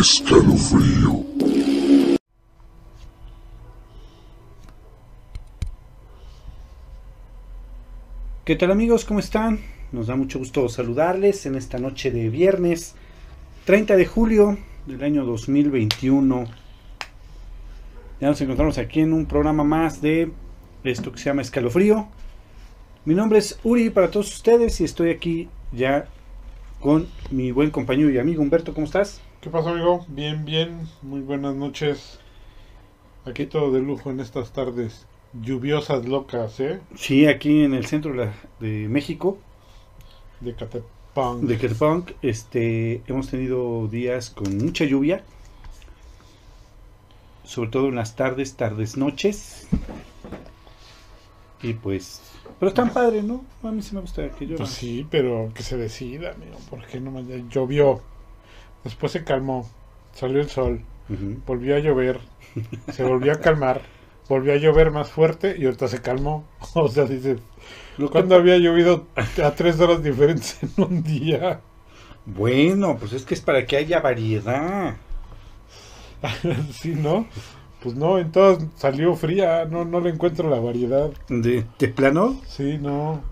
Escalofrío. ¿Qué tal amigos? ¿Cómo están? Nos da mucho gusto saludarles en esta noche de viernes 30 de julio del año 2021. Ya nos encontramos aquí en un programa más de esto que se llama Escalofrío. Mi nombre es Uri para todos ustedes y estoy aquí ya con mi buen compañero y amigo Humberto. ¿Cómo estás? ¿Qué pasa, amigo? Bien, bien. Muy buenas noches. Aquí todo de lujo en estas tardes lluviosas locas, ¿eh? Sí, aquí en el centro de, la- de México, De Catepán. de Kerpunk, este, hemos tenido días con mucha lluvia, sobre todo en las tardes, tardes, noches. Y pues, pero están padre, ¿no? A mí sí me gusta que llueva. Pues sí, pero que se decida, amigo. Porque no me llovió. Después se calmó. Salió el sol. Volvió a llover. Se volvió a calmar. Volvió a llover más fuerte y ahorita se calmó. O sea, dices, ¿cuándo había llovido a tres horas diferentes en un día? Bueno, pues es que es para que haya variedad. sí, ¿no? Pues no, entonces salió fría. No, no le encuentro la variedad. ¿De, de plano? Sí, no.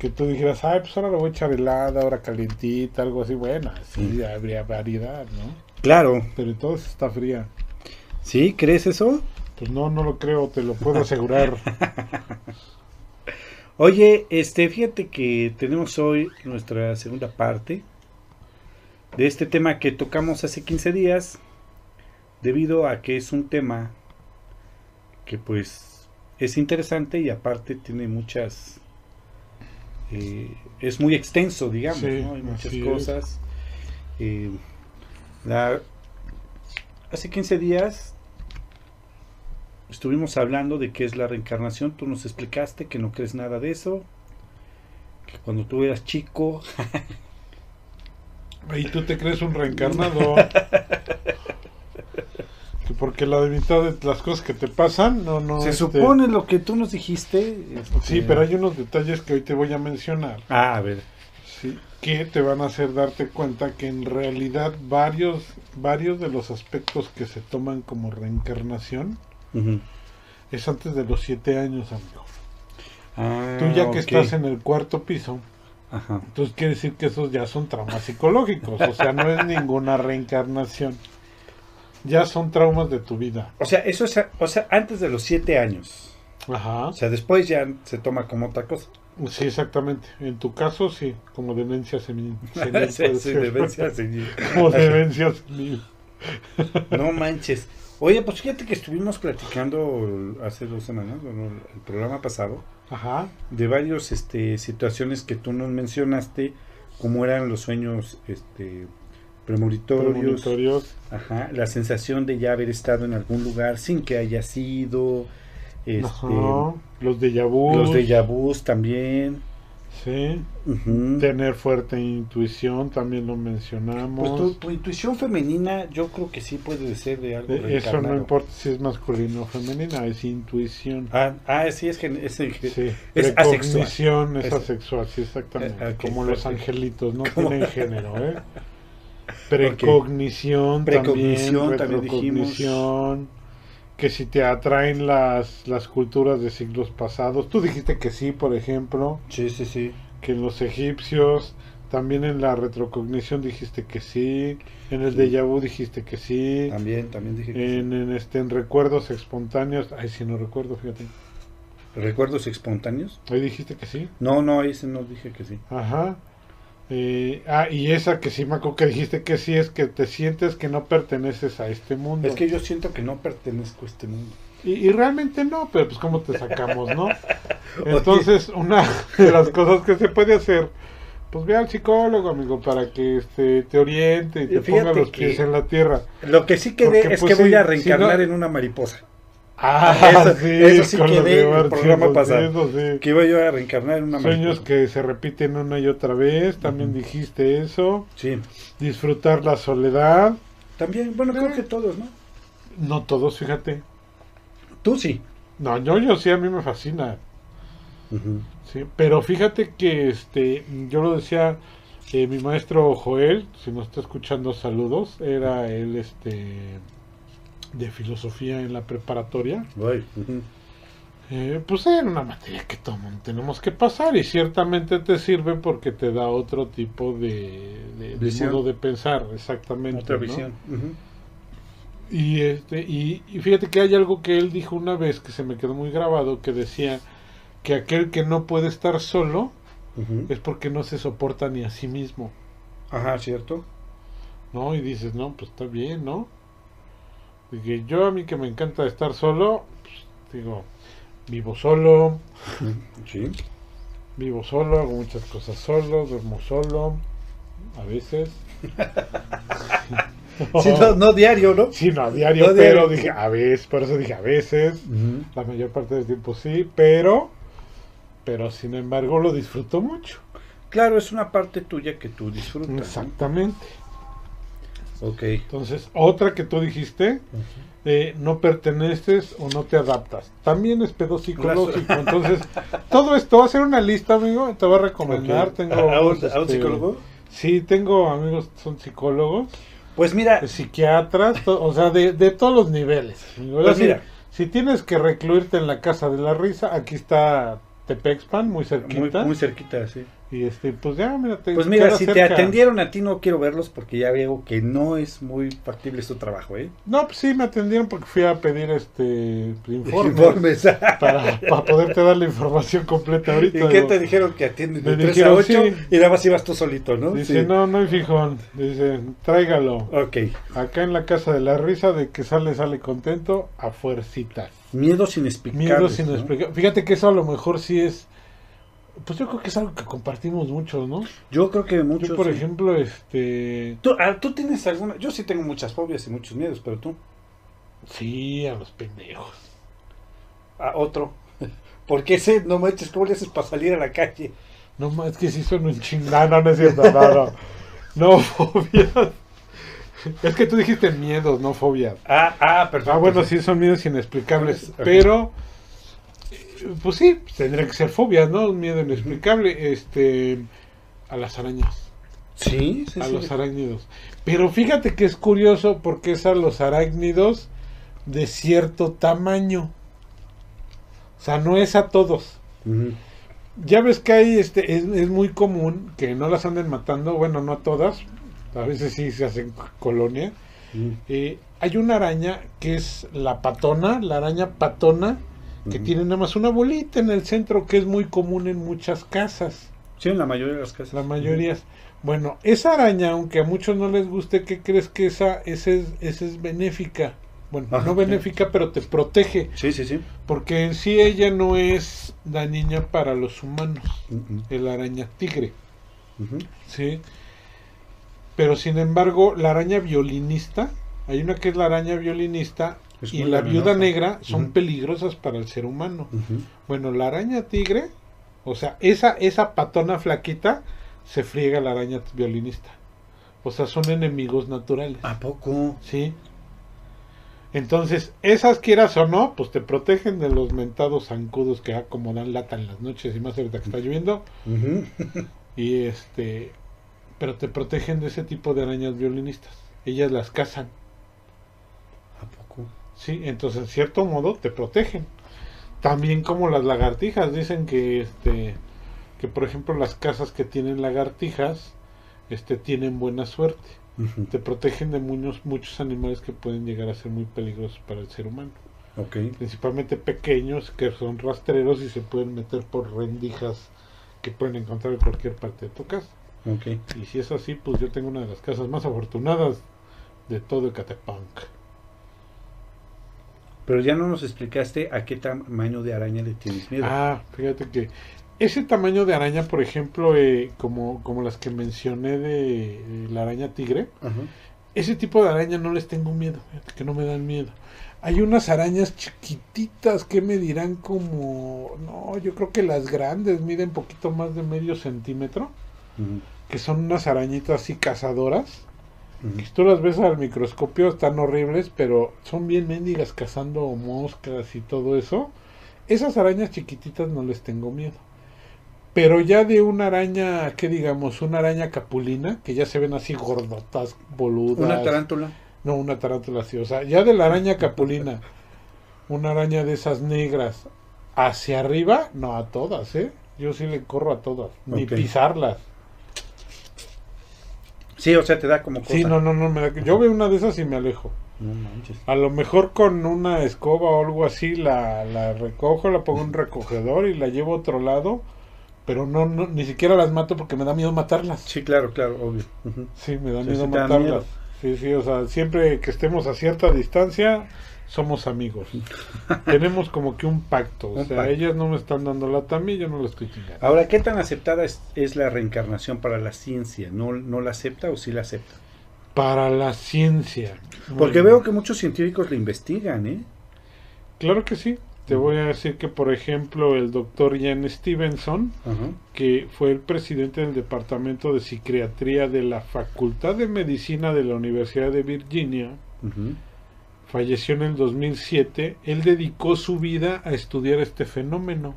Que tú dijeras, ay, pues ahora lo voy a echar helada, ahora calientita, algo así. Bueno, sí, Sí. habría variedad, ¿no? Claro. Pero entonces está fría. ¿Sí? ¿Crees eso? Pues no, no lo creo, te lo puedo asegurar. Oye, este, fíjate que tenemos hoy nuestra segunda parte de este tema que tocamos hace 15 días, debido a que es un tema que pues es interesante y aparte tiene muchas, eh, es muy extenso, digamos, Sí, ¿no? Hay muchas cosas. Eh, la- hace 15 días estuvimos hablando de qué es la reencarnación. Tú nos explicaste que no crees nada de eso. Que cuando tú eras chico. Y tú te crees un reencarnado. Que porque la mitad de las cosas que te pasan, no, no. se este, supone lo que tú nos dijiste. este, Sí, pero hay unos detalles que hoy te voy a mencionar. Ah, a ver. Sí, que te van a hacer darte cuenta que en realidad varios, varios de los aspectos que se toman como reencarnación Ujú. es antes de los siete años, amigo. Ah, Tú ya que ok. estás en el cuarto piso, Ajá. entonces quiere decir que esos ya son traumas psicológicos, o sea, no es ninguna reencarnación. Ya son traumas de tu vida. O sea, eso es o sea, antes de los siete años. Ajá. O sea, después ya se toma como otra cosa. Sí, exactamente. En tu caso, sí, como demencia senil. senil Sí, demencia senil. Como demencia senil. No manches. Oye, pues fíjate que estuvimos platicando hace dos semanas, bueno, el programa pasado, Ajá. de varios este, situaciones que tú nos mencionaste, como eran los sueños este, premonitorios, Premonitorios. ajá, la sensación de ya haber estado en algún lugar sin que haya sido, este, Ajá. Los de vu. los déjà vus también. Sí. Tener fuerte intuición, también lo mencionamos. Pues tu, tu intuición femenina yo creo que sí puede ser de algo Eh, Eso no importa si es masculino o femenina, es intuición. Ah, ah, sí, es que es, Sí. es Precognición es asexual, sí, exactamente. Eh, Como los angelitos, no tienen género, ¿eh? Precognición, Precognición, también, también que si te atraen las, las culturas de siglos pasados. Tú dijiste que sí, por ejemplo, Sí, sí, sí. que en los egipcios, también en la retrocognición dijiste que sí, en el Sí. déjà vu dijiste que sí, También, también dije que en, en, este, en recuerdos espontáneos, ay, si no recuerdo, fíjate, sí. ¿Recuerdos espontáneos? ahí dijiste que sí. No, no, ese no dije que sí. Ajá. Eh, ah, y esa que sí me acuerdo que dijiste que sí es que te sientes que no perteneces a este mundo. Es que yo siento que no pertenezco a este mundo. y, y realmente no, pero pues cómo te sacamos, ¿no? Entonces, una de las cosas que se puede hacer, pues ve al psicólogo, amigo, para que este, te oriente y te Fíjate ponga los pies en la tierra. Lo que sí quedé Porque, es pues, que voy sí, a si reencarnar no- en una mariposa. Ah, Eso- eso sí quedé en el programa pasado. sí. Que iba yo a reencarnar en una Sueños que se repiten una y otra vez, también dijiste eso. Sí. Disfrutar la soledad. También, bueno, creo que todos, ¿no? No todos, fíjate. Tú sí. No, yo, yo sí, a mí me fascina. Sí, pero fíjate que este, yo lo decía Eh, mi maestro Joel, si nos está escuchando, saludos. Era él este de filosofía en la preparatoria. Eh, pues era una materia que todo mundo tenemos que pasar y ciertamente te sirve porque te da otro tipo de, de- de Visión. modo de pensar, exactamente. Otra ¿no? visión. Y, este, y, y fíjate que hay algo que él dijo una vez que se me quedó muy grabado, que decía que aquel que no puede estar solo es porque no se soporta ni a sí mismo, Ajá, cierto. ¿no? Y dices, no, pues está bien, ¿no? Dije, yo a mí que me encanta estar solo, pues, digo, vivo solo, Sí. vivo solo, hago muchas cosas solo, duermo solo, a veces. Sí, no, no diario, ¿no? Sí, no, diario, No pero diario. dije, a veces, por eso dije a veces. La mayor parte del tiempo sí, pero, pero sin embargo lo disfruto mucho. Claro, es una parte tuya que tú disfrutas. Exactamente. Ok. Entonces, otra que tú dijiste, eh, no perteneces o no te adaptas. También es pedo psicológico. Entonces, todo esto, voy a hacer una lista, amigo, te voy a recomendar. Ok. Tengo ¿A un, este, psicólogo? Sí, tengo amigos que son psicólogos, Pues mira, eh, psiquiatras, to- o sea, de, de todos los niveles. amigo. Pues Si- mira. si tienes que recluirte en la casa de la risa, aquí está Tepexpan, muy muy, cerquita. muy cerquita, sí. Y este, pues ya, mira, te Pues mira, si te cerca. atendieron a ti, no quiero verlos porque ya veo que no es muy factible su trabajo, ¿eh? No, pues sí, me atendieron porque fui a pedir este informes, Informes. Para, para poderte dar la información completa ahorita. ¿Y qué digo. te dijeron que atienden de Me 3 a dijeron, 8 sí. y nada más ibas tú solito, ¿no? Dice, Sí. no, no hay fijón. Dice, tráigalo. Ok. Acá en la casa de la risa, de que sale, sale contento, a fuercitas. Miedos inexplicables. Miedo sin ¿no? Fíjate que eso a lo mejor sí es. Pues yo creo que es algo que compartimos muchos, ¿no? Yo creo que muchos. yo, por sí. ejemplo, este. ¿Tú, ah, ¿Tú tienes alguna? Yo sí tengo muchas fobias y muchos miedos, pero tú. Sí, a los pendejos. A otro. ¿Por qué ese? No manches, ¿cómo le haces para salir a la calle? No, ma, es que sí son un chingado. No, no es cierto. No, no. No, fobias. Es que tú dijiste miedos, no fobias. Ah, ah, perfecto. Ah, bueno, sí, son miedos inexplicables. Pero, pues sí, tendría que ser fobias, ¿no? Un miedo inexplicable. Este. A las arañas. Sí, sí, a sí. los arácnidos. Pero fíjate que es curioso porque es a los arácnidos de cierto tamaño. O sea, no es a todos. Ya ves que hay, este, es, es muy común que no las anden matando, bueno, no a todas, a veces sí se hacen colonia. Eh, hay una araña que es la patona, la araña patona, que Ujú. tiene nada más una bolita en el centro que es muy común en muchas casas. Sí, en la mayoría de las casas. La mayoría. es- Bueno, esa araña, aunque a muchos no les guste, ¿qué crees que esa, esa, es, esa es benéfica? Bueno, Ajá, no sí. benéfica, pero te protege. Sí, sí, sí. Porque en sí ella no es dañina para los humanos. El araña tigre. ¿sí? Pero sin embargo, la araña violinista, hay una que es la araña violinista Es y la viuda negra son peligrosas para el ser humano. Bueno, la araña tigre, o sea, esa, esa patona flaquita, se friega la araña violinista. O sea, son enemigos naturales. ¿A poco? ¿Sí? Entonces, esas quieras o no, pues te protegen de los mentados zancudos que acomodan lata en las noches y más ahorita que está lloviendo. Y este, pero te protegen de ese tipo de arañas violinistas. Ellas las cazan. Sí, entonces en cierto modo te protegen. También como las lagartijas, dicen que este que por ejemplo las casas que tienen lagartijas este tienen buena suerte. Te protegen de muchos muchos animales que pueden llegar a ser muy peligrosos para el ser humano, principalmente pequeños que son rastreros y se pueden meter por rendijas que pueden encontrar en cualquier parte de tu casa. Y si es así, pues yo tengo una de las casas más afortunadas de todo Ecatepunk. Pero ya no nos explicaste a qué tamaño de araña le tienes miedo. Ah, fíjate que ese tamaño de araña, por ejemplo, eh, como, como las que mencioné de, de la araña tigre, Ajá. ese tipo de araña no les tengo miedo, fíjate que no me dan miedo. Hay unas arañas chiquititas que me dirán como, no, yo creo que las grandes miden poquito más de medio centímetro, que son unas arañitas así cazadoras. Si tú las ves al microscopio están horribles, pero son bien mendigas cazando moscas y todo eso. Esas arañas chiquititas no les tengo miedo. Pero ya de una araña, ¿qué digamos? Una araña capulina, que ya se ven así gordotas, boludas. Una tarántula. No, una tarántula sí. O sea, ya de la araña capulina, una araña de esas negras, hacia arriba, no a todas, ¿eh? Yo sí le corro a todas, ni pisarlas. Sí, o sea, te da como cosa. Sí, no, no, no, me da- yo veo una de esas y me alejo. No manches. A lo mejor con una escoba o algo así la, la recojo, la pongo en un recogedor y la llevo a otro lado, pero no, no ni siquiera las mato porque me da miedo matarlas. Sí, claro, claro, obvio. Sí, me da Sí, miedo sí te da matarlas. miedo. Sí, sí, o sea, siempre que estemos a cierta distancia, somos amigos. Tenemos como que un pacto. O Un sea, pacto. ellas no me están dando lata a mí, yo no la estoy chingando. Ahora, ¿qué tan aceptada es, es la reencarnación para la ciencia? ¿No, ¿No la acepta o sí la acepta? Para la ciencia. Porque veo que muchos científicos la investigan, ¿eh? Claro que sí. Te voy a decir que, por ejemplo, el doctor Ian Stevenson, que fue el presidente del Departamento de Psiquiatría de la Facultad de Medicina de la Universidad de Virginia, Ujú. Falleció en el 2007, él dedicó su vida a estudiar este fenómeno.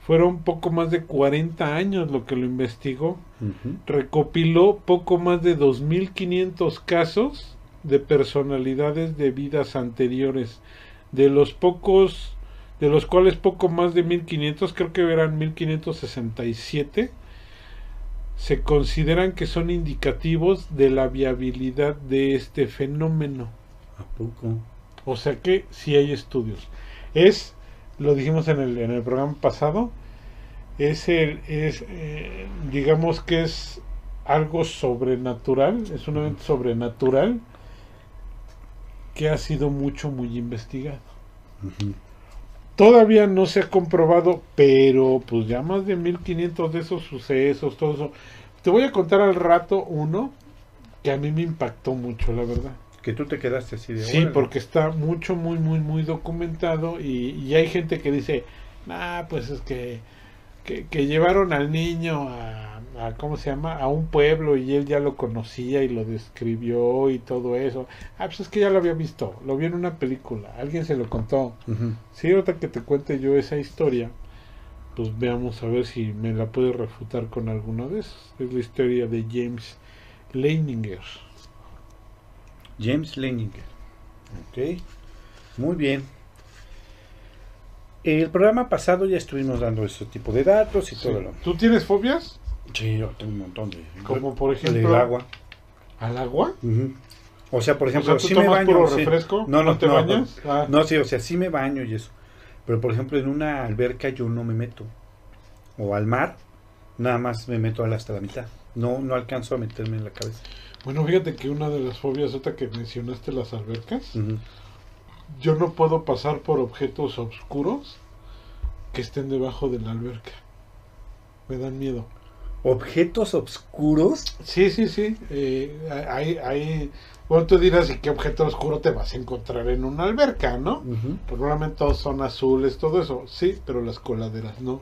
Fueron poco más de 40 años lo que lo investigó. Recopiló poco más de 2.500 casos de personalidades de vidas anteriores, de los pocos, de los cuales poco más de 1.500, creo que eran 1.567, se consideran que son indicativos de la viabilidad de este fenómeno. ¿A poco? O sea que sí hay estudios. Es, lo dijimos en el, en el programa pasado, es el, es, eh, digamos que es algo sobrenatural, es un evento sobrenatural que ha sido mucho, muy investigado. Todavía no se ha comprobado, pero pues ya más de 1500 de esos sucesos, todo eso. Te voy a contar al rato uno que a mí me impactó mucho, la verdad. Que tú te quedaste así de... Sí, órale. porque está mucho, muy, muy, muy documentado y, y hay gente que dice, ah, pues es que, que, que llevaron al niño a, a, ¿cómo se llama? A un pueblo y él ya lo conocía y lo describió y todo eso. Ah, pues es que ya lo había visto, lo vi en una película, alguien se lo contó. Ujú. Sí, ahorita que te cuente yo esa historia, pues veamos a ver si me la puede refutar con alguno de esos. Es la historia de James Leininger. James Leninger. Ok. Muy bien. El programa pasado ya estuvimos dando ese tipo de datos y Sí. todo lo... ¿Tú tienes fobias? Sí, yo tengo un montón de... Como por El ejemplo agua. al agua. Ujú. O sea, por ejemplo, o sea, ¿tú si me tomas baño... puro sí. refresco? No, no, te no, bañas? Ah, No, sí, o sea, sí me baño y eso. Pero por ejemplo, en una alberca yo no me meto. O al mar, nada más me meto hasta la mitad. No, no alcanzo a meterme en la cabeza. Bueno, fíjate que una de las fobias otra que mencionaste las albercas, Ujú. yo no puedo pasar por objetos oscuros que estén debajo de la alberca. Me dan miedo. Objetos oscuros. Sí, sí, sí. eh, hay, hay, bueno, tú dirás, ¿y qué objeto oscuro te vas a encontrar en una alberca, no? Ujú. Probablemente todos son azules, todo eso. Sí, pero las coladeras no.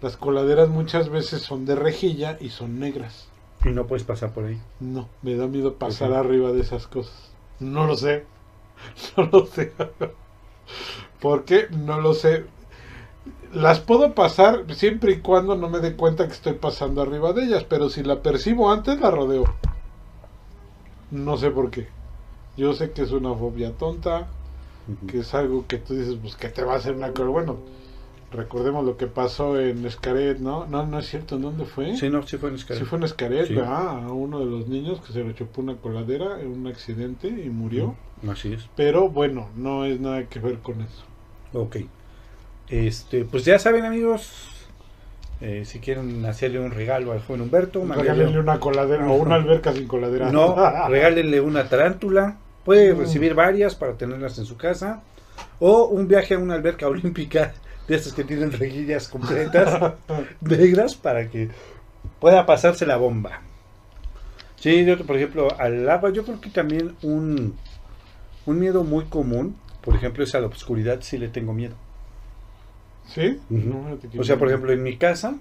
Las coladeras muchas veces son de rejilla y son negras. Y no puedes pasar por ahí. No, me da miedo pasar arriba de esas cosas. No lo sé. No lo sé. ¿Por qué? No lo sé. Las puedo pasar siempre y cuando no me dé cuenta que estoy pasando arriba de ellas, pero si la percibo antes la rodeo. No sé por qué. Yo sé que es una fobia tonta, que es algo que tú dices, pues que te va a hacer una cosa. Bueno, recordemos lo que pasó en Escaret, ¿no? No, no es cierto, ¿en dónde fue? Sí, no, sí fue en Sí escalera. fue en Escaret, Sí. ¿verdad? A uno de los niños que se le chupó una coladera en un accidente y murió. Así es. Pero bueno, no es nada que ver con eso. Ok. Este, pues ya saben, amigos. eh, si quieren hacerle un regalo al joven Humberto, Regálenle una coladera o una alberca sin coladera. No, regálenle una tarántula. Puede recibir varias para tenerlas en su casa. O un viaje a una alberca olímpica de estas que tienen rejillas completas negras para que pueda pasarse la bomba. Sí, yo, por ejemplo, al agua, yo creo que también un, un miedo muy común, por ejemplo, es a la oscuridad, sí le tengo miedo. ¿Sí? No, O sea, por ejemplo, en mi casa,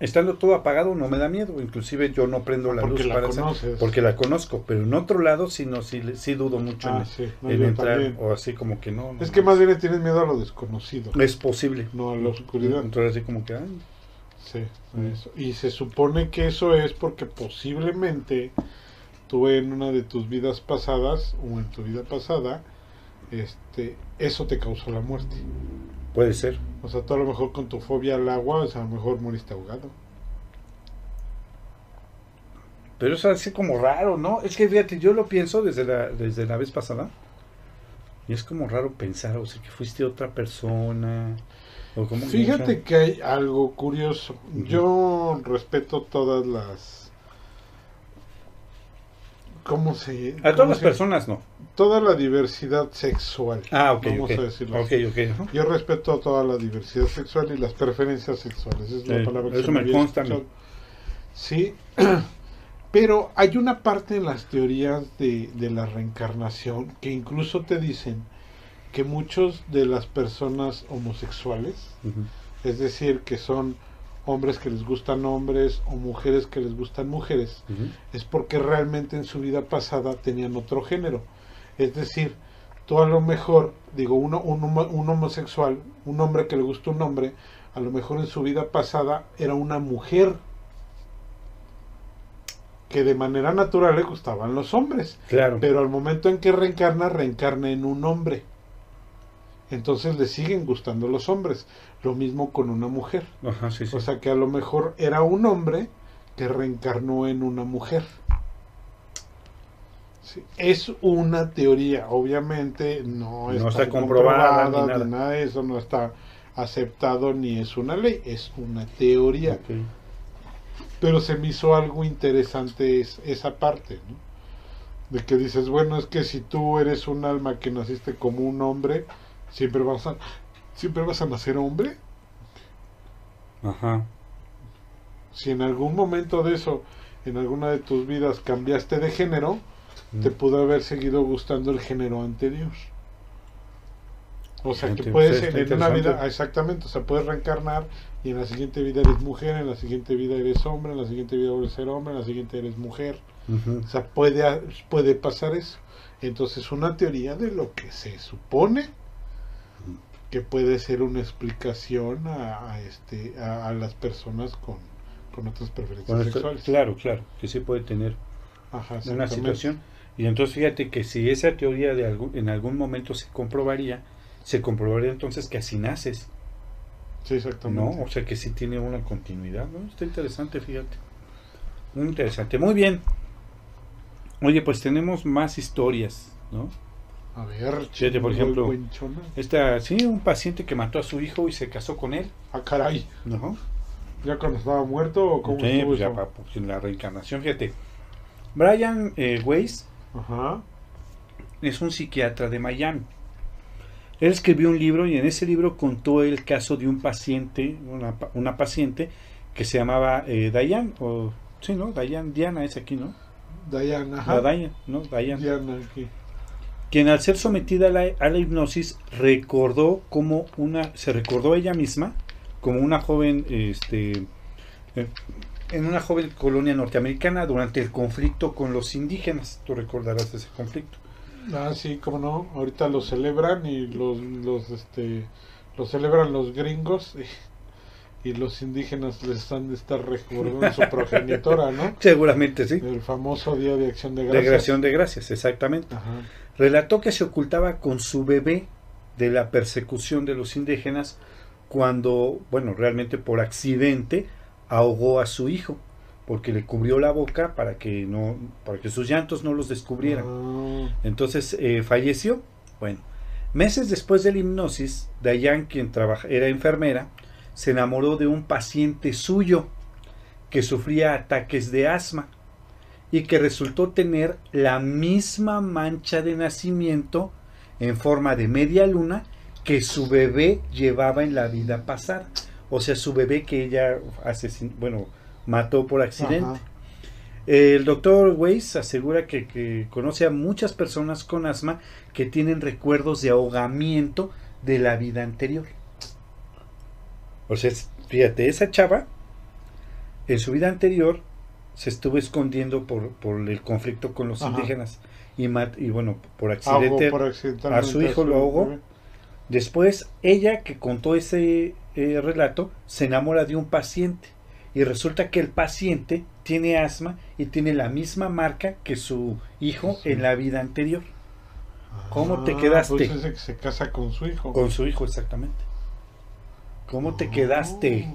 estando todo apagado no me da miedo, inclusive yo no prendo la Ah, Porque luz la para hacer- porque la conozco, pero en otro lado sí no sí, sí dudo mucho Ah, en, sí, no, en yo entrar también. o así como que no. Es que más bien tienes miedo a lo desconocido, es posible. no a la oscuridad. Entonces así como que ay, Sí, eso. Y se supone que eso es porque posiblemente tú en una de tus vidas pasadas o en tu vida pasada, este, eso te causó la muerte. Puede ser. O sea, tú a lo mejor con tu fobia al agua, o sea, a lo mejor moriste ahogado. Pero eso es así como raro, ¿no? Es que fíjate, yo lo pienso desde la, desde la vez pasada. Y es como raro pensar, o sea, que fuiste otra persona. O como, Fíjate o sea, que hay algo curioso. Yo respeto todas las... ¿Cómo se...? a cómo todas las se- personas no. Toda la diversidad sexual. Ah, ok, Vamos ok. a decirlo Ok, así. ok. ajá. Yo respeto toda la diversidad sexual y las preferencias sexuales. Es la palabra que eso se me consta. Sí, pero hay una parte en las teorías de, de la reencarnación que incluso te dicen que muchos de las personas homosexuales, es decir, que son hombres que les gustan hombres o mujeres que les gustan mujeres, es porque realmente en su vida pasada tenían otro género. Es decir, tú a lo mejor, digo, uno, un, un homosexual, un hombre que le gusta un hombre, a lo mejor en su vida pasada era una mujer que de manera natural le gustaban los hombres, Claro. pero al momento en que reencarna, reencarna en un hombre. Entonces le siguen gustando los hombres. Lo mismo con una mujer. Ajá, sí, sí. O sea que a lo mejor era un hombre que reencarnó en una mujer. Sí, Es una teoría, obviamente no, No está, está comprobada comprobada, ni nada. de eso, no está aceptado ni es una ley, es una teoría. Pero se me hizo algo interesante es- esa parte, ¿no? De que dices, bueno, es que si tú eres un alma que naciste como un hombre, siempre vas a, siempre vas a nacer hombre. Ajá. si en algún momento de eso, en alguna de tus vidas cambiaste de género, te pudo haber seguido gustando el género anterior. O sea que puedes está en, una vida, exactamente, o sea, puedes reencarnar y en la siguiente vida eres mujer, en la siguiente vida eres hombre, en la siguiente vida a ser hombre, en la siguiente eres mujer. O sea, puede, puede pasar eso. Entonces, una teoría de lo que se supone que puede ser una explicación a, a este, a, a las personas con, con otras preferencias Bueno, esto- sexuales. claro, claro, que sí puede tener Ajá, una situación. Y entonces fíjate que si esa teoría de algún, en algún momento se comprobaría, se comprobaría entonces que así naces, Sí, ¿no? O sea que sí tiene una continuidad, ¿no? Está interesante, fíjate. Muy interesante. Muy bien. Oye, pues tenemos más historias, ¿no? A ver, Fíjate, por ejemplo. Esta, sí, un paciente que mató a su hijo y se casó con él, Ah, caray. ¿no? ¿Ya cuando estaba muerto o cómo Sí, pues ya pues, en la reencarnación, fíjate. Brian eh, Weiss Ajá. es un psiquiatra de Miami. Él escribió un libro y en ese libro contó el caso de un paciente, una, una paciente que se llamaba eh, Diane, o sí, ¿no? Diane, Diana es aquí, ¿no? Diana, ajá. La Diane, ¿no? Diane. Diana aquí. Quien al ser sometida a la, a la hipnosis recordó como una, se recordó ella misma como una joven, este, eh, en una joven colonia norteamericana durante el conflicto con los indígenas. Tú recordarás ese conflicto. Ah, sí, cómo no. Ahorita lo celebran y los, los, este, lo celebran los gringos y, y los indígenas les han de estar recordando su progenitora, ¿no? Seguramente sí. El famoso Día de Acción de De Gracias. Gración de Gracias, exactamente. Ajá. Relató que se ocultaba con su bebé de la persecución de los indígenas cuando, bueno, realmente por accidente ahogó a su hijo porque le cubrió la boca para que no para que sus llantos no los descubrieran. Ah, Entonces eh, falleció. Bueno, meses después de la hipnosis, Dayan, quien trabaja, era enfermera, se enamoró de un paciente suyo que sufría ataques de asma y que resultó tener la misma mancha de nacimiento en forma de media luna que su bebé llevaba en la vida pasada. O sea, su bebé que ella bueno, mató por accidente. ajá. El doctor Weiss asegura que, que conoce a muchas personas con asma que tienen recuerdos de ahogamiento de la vida anterior. O sea, fíjate, esa chava en su vida anterior se estuvo escondiendo por, por el conflicto con los Ajá. indígenas y, mat- y bueno, por accidente por a su hijo lo ahogó. Después, ella que contó ese eh, relato se enamora de un paciente y resulta que el paciente tiene asma y tiene la misma marca que su hijo Sí. en la vida anterior, ¿Cómo te Ah, quedaste? Pues ese que se casa con su hijo. con su hijo exactamente. ¿Cómo te quedaste?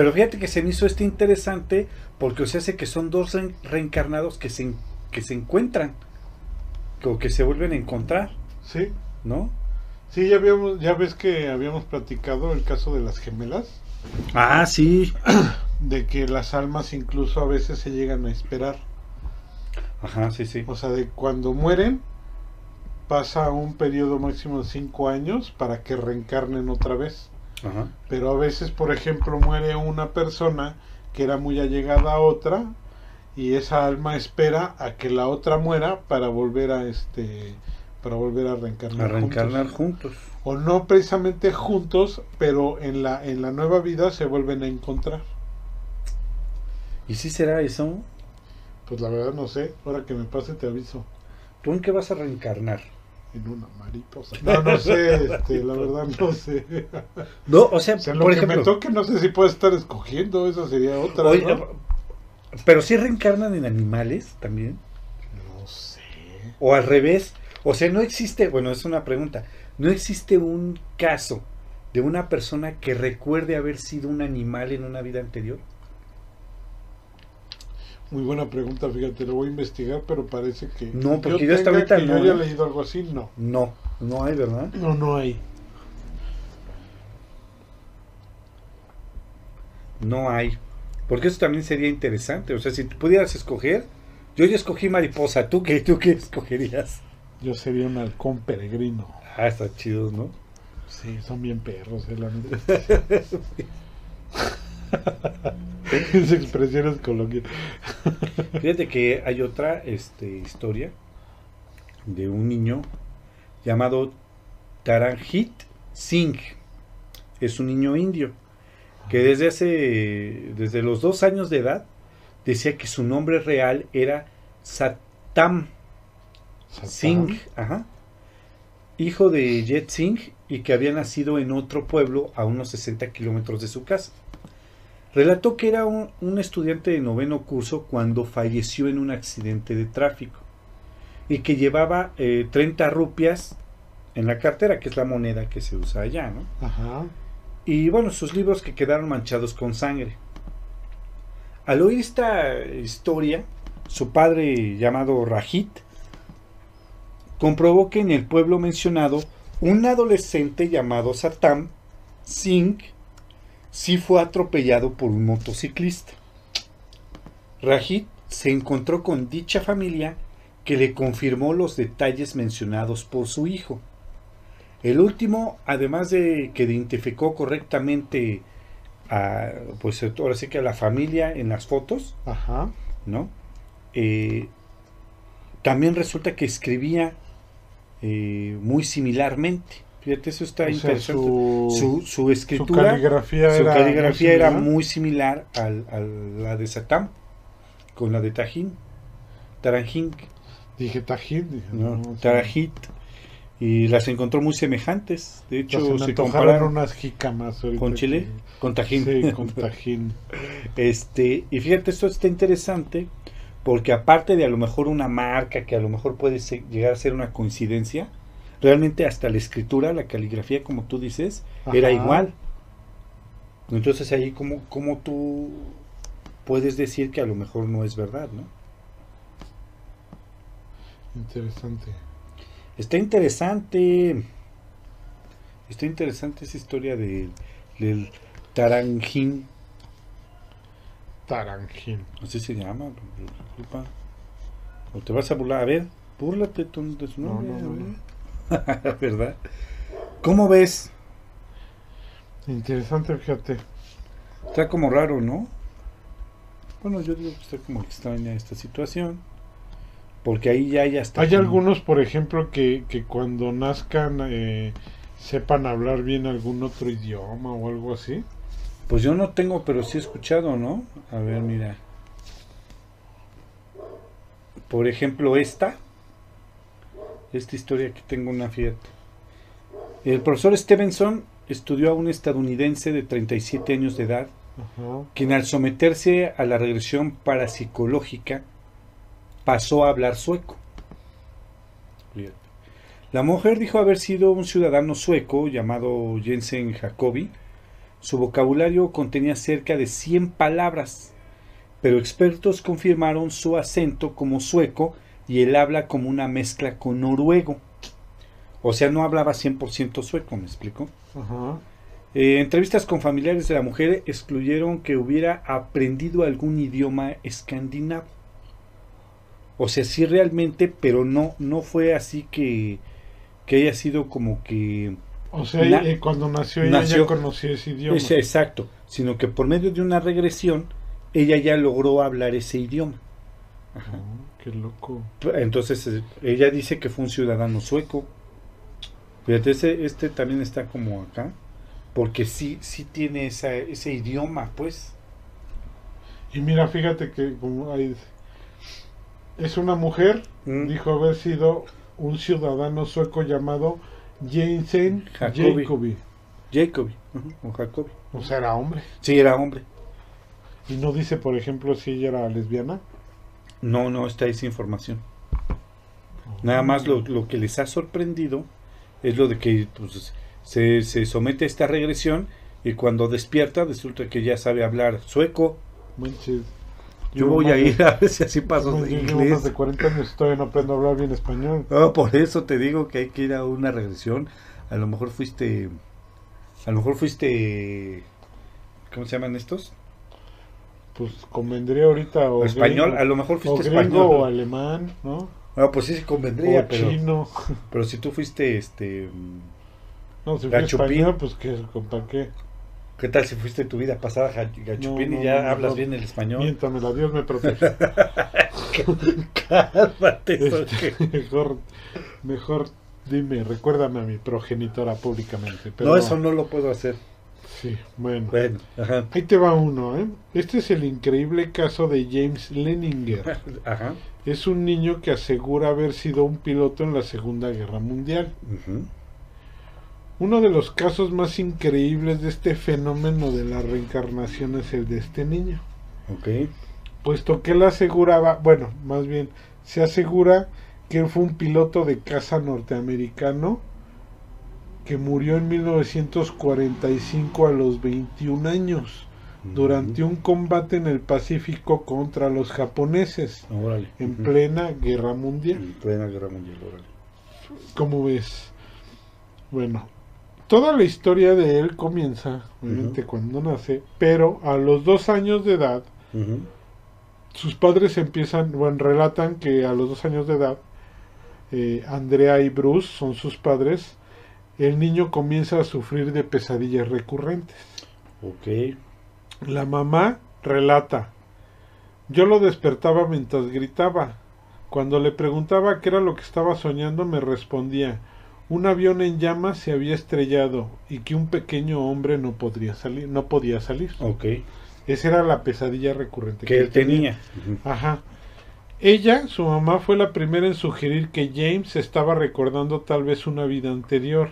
Pero fíjate que se me hizo este interesante porque se hace que son dos re- reencarnados que se, que se encuentran o que se vuelven a encontrar, Sí, ¿no? sí, ya, habíamos, ya ves que habíamos platicado el caso de las gemelas, Ah, sí. de que las almas incluso a veces se llegan a esperar. Ajá, sí, sí. O sea, de cuando mueren, pasa un periodo máximo de cinco años para que reencarnen otra vez. Ajá. Pero a veces, por ejemplo, muere una persona que era muy allegada a otra y esa alma espera a que la otra muera para volver a este para volver a reencarnar. A reencarnar juntos. juntos. O no precisamente juntos, pero en la en la nueva vida se vuelven a encontrar. ¿Y si será eso? Pues la verdad no sé, ahora que me pase te aviso. ¿Tú en qué vas a reencarnar? En una mariposa. No, no sé, este, la verdad no sé. No, o sea, O sea, lo por que ejemplo, me toque no sé si puedo estar escogiendo, esa sería otra. oye, ¿no? pero si reencarnan en animales también, no sé. o al revés, o sea, no existe, bueno, es una pregunta, no existe un caso de una persona que recuerde haber sido un animal en una vida anterior. Muy buena pregunta, fíjate, lo voy a investigar, pero parece que. No, porque yo hasta ahorita que no, yo haya ¿eh? leído algo así, no. No, no hay, ¿verdad? No, no hay. No hay. Porque eso también sería interesante. O sea, si tú pudieras escoger, yo ya escogí mariposa. ¿Tú qué, tú qué escogerías? Yo sería un halcón peregrino. Ah, está chido, ¿no? Sí, son bien perros, eh, la neta. Esa expresión es coloquial. Fíjate que hay otra este, historia de un niño llamado Taranjit Singh. Es un niño indio que desde hace, desde los dos años de edad, decía que su nombre real era Satam Singh, ajá, hijo de Jet Singh y que había nacido en otro pueblo a unos 60 kilómetros de su casa. Relató que era un, un estudiante de noveno curso cuando falleció en un accidente de tráfico y que llevaba eh, 30 rupias en la cartera, que es la moneda que se usa allá, ¿no? Ajá. Y bueno, sus libros que quedaron manchados con sangre. Al oír esta historia, su padre llamado Rajit comprobó que en el pueblo mencionado un adolescente llamado Satam Singh sí fue atropellado por un motociclista. Rajit se encontró con dicha familia que le confirmó los detalles mencionados por su hijo. El último, además de que identificó correctamente a, pues ahora sí que a la familia en las fotos, Ajá. ¿no? Eh, también resulta que escribía eh, muy similarmente. Fíjate, eso está O interesante. su, su, su su escritura, caligrafía, su era, caligrafía muy era similar. muy similar a la de Satam, con la de Tajín, Taranjin, Dije Tajín. Dije, ¿no? no. Tarajit, y las encontró muy semejantes. De hecho, se compararon unas jícamas con Chile, que- con Tajín. Sí, con Tajín. Este, y fíjate, esto está interesante porque aparte de a lo mejor una marca que a lo mejor puede se- llegar a ser una coincidencia, realmente hasta la escritura, la caligrafía, como tú dices, era igual. Entonces ahí como, como tú puedes decir que a lo mejor no es verdad, ¿no? Interesante. Está interesante. Está interesante esa historia de, del Taranjín. Taranjín. Así se llama. Disculpa. O te vas a burlar. A ver, búrlate de su No, nombre. no, no. ¿no? ¿Verdad? ¿Cómo ves? Interesante, fíjate. Está como raro, ¿no? Bueno, yo digo que está como extraña esta situación. Porque ahí ya hay hasta. Hay como- algunos, por ejemplo, que, que cuando nazcan eh, sepan hablar bien algún otro idioma o algo así. Pues yo no tengo, pero sí he escuchado, ¿no? A ver, mira. Por ejemplo, esta. Esta historia que tengo una Fiat. El profesor Stevenson estudió a un estadounidense de 37 años de edad, Ajá. quien al someterse a la regresión parapsicológica pasó a hablar sueco. La mujer dijo haber sido un ciudadano sueco llamado Jensen Jacobi. Su vocabulario contenía cerca de 100 palabras, pero expertos confirmaron su acento como sueco y el habla como una mezcla con noruego. O sea, no hablaba 100% sueco, ¿me explico? Ajá. Eh, entrevistas con familiares de la mujer excluyeron que hubiera aprendido algún idioma escandinavo. O sea, sí realmente, pero no, no fue así que, que haya sido como que... O sea, Na- eh, cuando nació ella nació- ya conocía ese idioma. Ese, exacto, sino que por medio de una regresión, ella ya logró hablar ese idioma. Ajá. Qué loco. Entonces, eh, ella dice que fue un ciudadano sueco. Fíjate, ese, este también está como acá, porque sí, sí tiene esa, ese idioma, pues. Y mira, fíjate que como ahí dice, es una mujer, Mm. dijo haber sido un ciudadano sueco llamado Jensen Jacobi. Jacobi. Jacobi, o Jacobi. O sea, era hombre. Sí, era hombre. Y no dice, por ejemplo, si ella era lesbiana. No, no está esa información. Nada más lo, lo que les ha sorprendido es lo de que pues, se, se somete a esta regresión y cuando despierta resulta que ya sabe hablar sueco. Manches. Yo Llevo voy a ir a ver si así paso Yo de llevo más inglés. de 40 años todavía no aprendo a hablar bien español. No, por eso te digo que hay que ir a una regresión. A lo mejor fuiste. A lo mejor fuiste. ¿Cómo se llaman estos? Pues convendría ahorita o, O español. gringo, A lo mejor o fuiste gringo o español. alemán, ¿no? Ah, pues sí, sí convendría, o pero, chino. pero si tú fuiste este. No, si Gachupín. español, pues que ¿para qué? ¿Qué tal si fuiste tu vida pasada gachupín No, y ya hablas bien el español? Miéntamela, Dios me protege. Cálmate, Este, mejor, mejor dime, recuérdame a mi progenitora públicamente. Pero, No, eso no lo puedo hacer. Sí, bueno. Bueno, ajá. Ahí te va uno, ¿eh? Este es el increíble caso de James Leninger. Ajá. Es un niño que asegura haber sido un piloto en la Segunda Guerra Mundial. ujú, Uno de los casos más increíbles de este fenómeno de la reencarnación es el de este niño. Ok. Puesto que él aseguraba, bueno, más bien, se asegura que él fue un piloto de caza norteamericano que murió en 1945 a los 21 años durante un combate en el Pacífico contra los japoneses Órale. en plena guerra mundial. En plena guerra mundial, órale. ¿Cómo ves? Bueno, toda la historia de él comienza, obviamente, cuando nace, pero a los dos años de edad, sus padres empiezan, bueno, relatan que a los dos años de edad, eh, Andrea y Bruce son sus padres, el niño comienza a sufrir de pesadillas recurrentes. Ok. La mamá relata, yo lo despertaba mientras gritaba. Cuando le preguntaba qué era lo que estaba soñando, me respondía, un avión en llamas se había estrellado y que un pequeño hombre no podría salir, no podía salir. Ok. Esa era la pesadilla recurrente Que él tenía. Ujú. Ajá. Ella, su mamá, fue la primera en sugerir que James estaba recordando tal vez una vida anterior.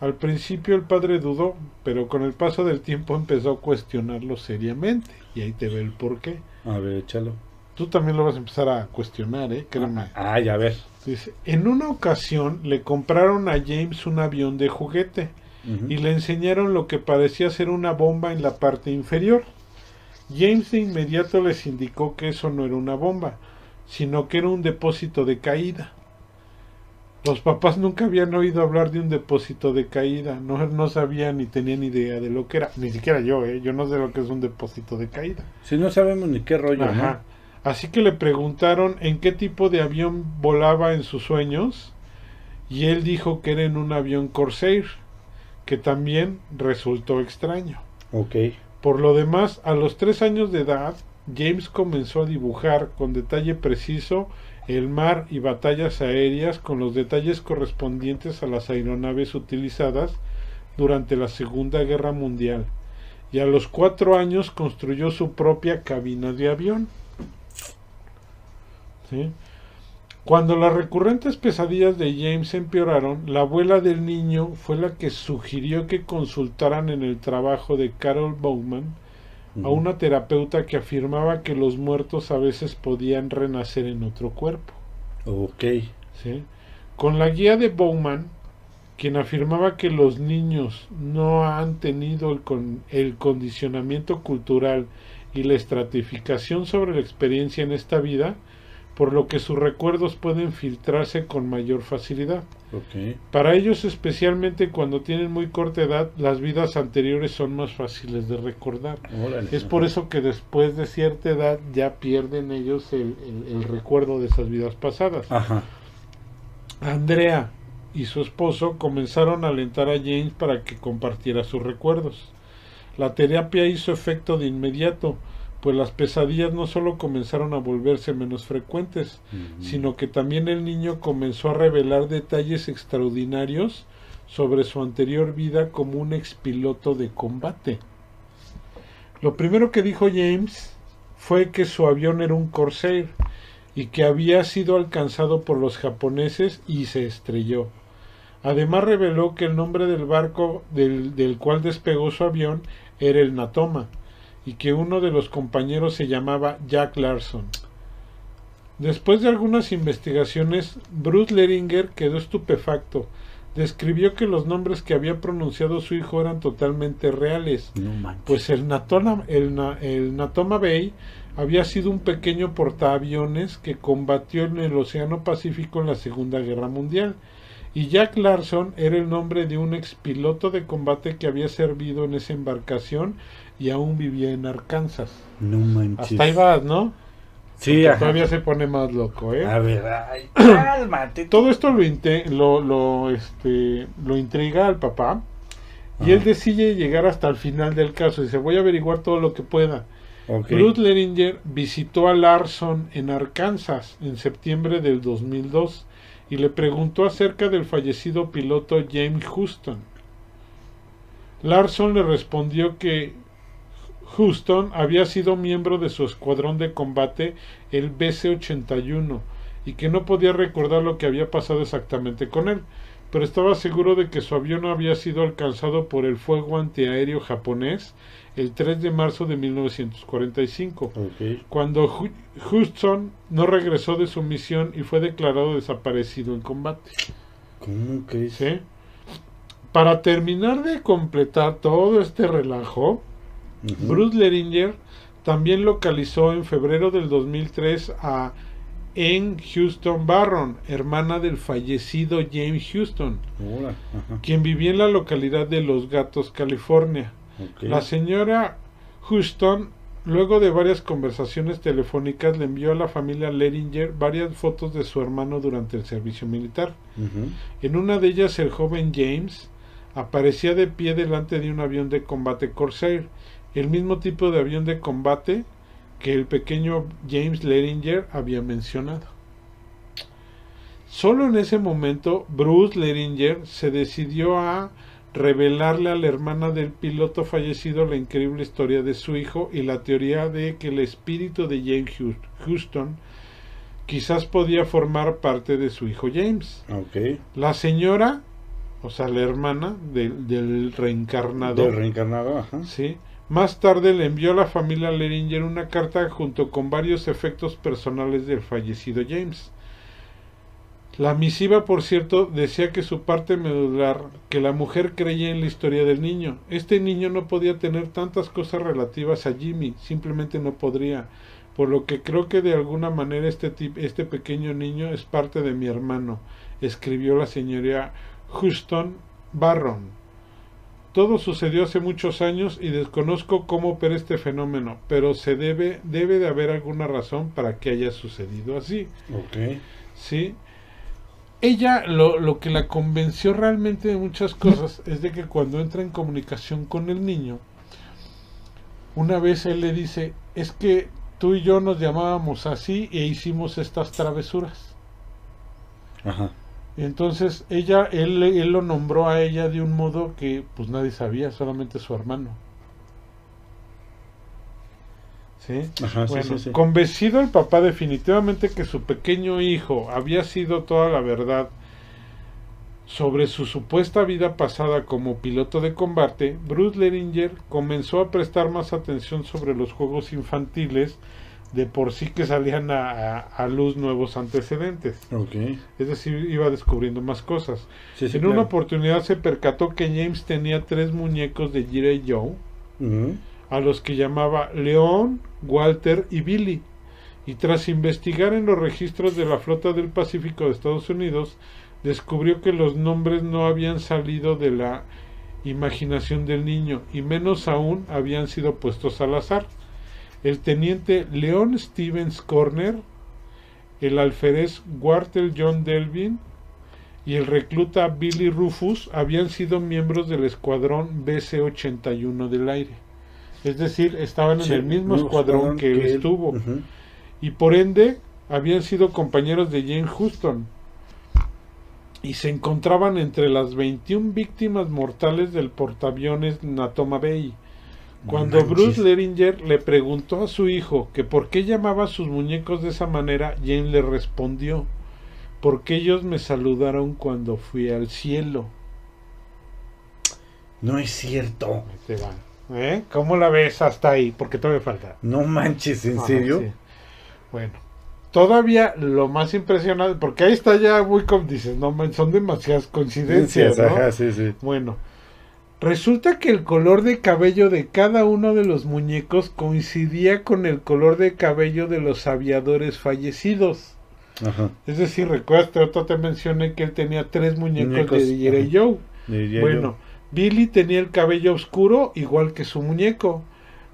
Al principio el padre dudó, pero con el paso del tiempo empezó a cuestionarlo seriamente. Y ahí te ve el porqué. A ver, échalo. Tú también lo vas a empezar a cuestionar, ¿eh? Créeme. Ah, ya ver. Dice, en una ocasión le compraron a James un avión de juguete y le enseñaron lo que parecía ser una bomba en la parte inferior. James de inmediato les indicó que eso no era una bomba, sino que era un depósito de caída. Los papás nunca habían oído hablar de un depósito de caída, no, no sabían ni tenían idea de lo que era, ni siquiera yo, ¿eh? yo no sé lo que es un depósito de caída. Si no sabemos ni qué rollo, Ajá. Así que le preguntaron en qué tipo de avión volaba en sus sueños y él dijo que era en un avión Corsair, que también resultó extraño. Ok. Por lo demás, a los tres años de edad, James comenzó a dibujar con detalle preciso el mar y batallas aéreas con los detalles correspondientes a las aeronaves utilizadas durante la Segunda Guerra Mundial y a los cuatro años construyó su propia cabina de avión. Cuando las recurrentes pesadillas de James empeoraron, la abuela del niño fue la que sugirió que consultaran en el trabajo de Carol Bowman a una terapeuta que afirmaba que los muertos a veces podían renacer en otro cuerpo. Ok. ¿sí? Con la guía de Bowman, quien afirmaba que los niños no han tenido el, con, el condicionamiento cultural y la estratificación sobre la experiencia en esta vida, por lo que sus recuerdos pueden filtrarse con mayor facilidad. Para ellos, especialmente cuando tienen muy corta edad, las vidas anteriores son más fáciles de recordar. Órale. Es por eso que después de cierta edad ya pierden ellos el, el- el recuerdo de esas vidas pasadas. Ajá. Andrea y su esposo comenzaron a alentar a James para que compartiera sus recuerdos. La terapia hizo efecto de inmediato, pues las pesadillas no solo comenzaron a volverse menos frecuentes, sino que también el niño comenzó a revelar detalles extraordinarios sobre su anterior vida como un expiloto de combate. Lo primero que dijo James fue que su avión era un Corsair y que había sido alcanzado por los japoneses y se estrelló. Además reveló que el nombre del barco del, del cual despegó su avión era el Natoma y que uno de los compañeros se llamaba Jack Larson. Después de algunas investigaciones, Bruce Leringer quedó estupefacto. Describió que los nombres que había pronunciado su hijo eran totalmente reales, No pues el el Natoma Bay había sido un pequeño portaaviones que combatió en el Océano Pacífico en la Segunda Guerra Mundial. Y Jack Larson era el nombre de un expiloto de combate que había servido en esa embarcación y aún vivía en Arkansas. No manches. Hasta ahí vas, ¿no? Sí, ajá. todavía se pone más loco, ¿eh? A ver, ay, cálmate. Todo esto lo, lo, lo, este, lo intriga al papá y Ajá. él decide llegar hasta el final del caso. Dice, voy a averiguar todo lo que pueda. Ok. Bruce Leringer visitó a Larson en Arkansas en septiembre del 2002 y le preguntó acerca del fallecido piloto James Houston. Larson le respondió que Houston había sido miembro de su escuadrón de combate, el BC-81, y que no podía recordar lo que había pasado exactamente con él, pero estaba seguro de que su avión había sido alcanzado por el fuego antiaéreo japonés el 3 de marzo de 1945, Ok. cuando Houston no regresó de su misión y fue declarado desaparecido en combate. ¿Cómo crees? ¿sí? Para terminar de completar todo este relajo, Bruce Leringer también localizó en febrero del 2003 a En Houston Barron, hermana del fallecido James Houston, quien vivía en la localidad de Los Gatos, California. La señora Houston, luego de varias conversaciones telefónicas, le envió a la familia Leringer varias fotos de su hermano durante el servicio militar. En una de ellas el joven James aparecía de pie delante de un avión de combate Corsair, el mismo tipo de avión de combate que el pequeño James Leringer había mencionado. Solo en ese momento Bruce Leringer se decidió a revelarle a la hermana del piloto fallecido la increíble historia de su hijo y la teoría de que el espíritu de James Hous- Houston quizás podía formar parte de su hijo James. Ok. La señora, o sea, la hermana del, del reencarnado, Del reencarnado, ajá. ¿sí? Más tarde le envió a la familia Leringer una carta junto con varios efectos personales del fallecido James. La misiva, por cierto, decía que su parte medular, que la mujer creía en la historia del niño. Este niño no podía tener tantas cosas relativas a Jimmy, simplemente no podría. Por lo que creo que de alguna manera este, este pequeño niño es parte de mi hermano, escribió la señora Houston Barron. Todo sucedió hace muchos años y desconozco cómo opera este fenómeno, pero se debe, debe de haber alguna razón para que haya sucedido así. Ok. ¿sí? Ella lo, lo que la convenció realmente de muchas cosas es de que cuando entra en comunicación con el niño, una vez él le dice, es que tú y yo nos llamábamos así e hicimos estas travesuras. Ajá. Entonces ella, él, él lo nombró a ella de un modo que pues nadie sabía, solamente su hermano. ¿sí? Ajá, Bueno, sí, sí. convencido el papá definitivamente que su pequeño hijo había sido toda la verdad sobre su supuesta vida pasada como piloto de combate, Bruce Leringer comenzó a prestar más atención sobre los juegos infantiles de por sí que salían a, a- a luz nuevos antecedentes. Ok. Es decir, iba descubriendo más cosas. Sí, sí, en claro. una oportunidad se percató que James tenía tres muñecos de G.I. Joe, a los que llamaba León, Walter y Billy. Y tras investigar en los registros de la Flota del Pacífico de Estados Unidos, descubrió que los nombres no habían salido de la imaginación del niño y menos aún habían sido puestos al azar. El teniente Leon Stevens Corner, el alférez Walter John Delvin y el recluta Billy Rufus habían sido miembros del escuadrón BC-81 del aire. Es decir, estaban en el mismo escuadrón que él estuvo y por ende habían sido compañeros de Jane Houston y se encontraban entre las 21 víctimas mortales del portaaviones Natoma Bay. Cuando manches. Bruce Leringer le preguntó a su hijo que por qué llamaba a sus muñecos de esa manera, Jane le respondió, porque ellos me saludaron cuando fui al cielo. No es cierto. Ahí te va. ¿Eh? ¿Cómo la ves hasta ahí? Porque todavía falta. No manches, ¿en serio? sí. Bueno, todavía lo más impresionante, porque ahí está ya muy como dices, no man, son demasiadas coincidencias, ¿no? Ajá, sí, sí. Bueno, resulta que el color de cabello de cada uno de los muñecos coincidía con el color de cabello de los aviadores fallecidos. Ajá. Es decir, recuerdas, ahorita te mencioné que él tenía tres muñecos, Muñecos, de ajá. Joe. Bueno, Billy tenía el cabello oscuro igual que su muñeco.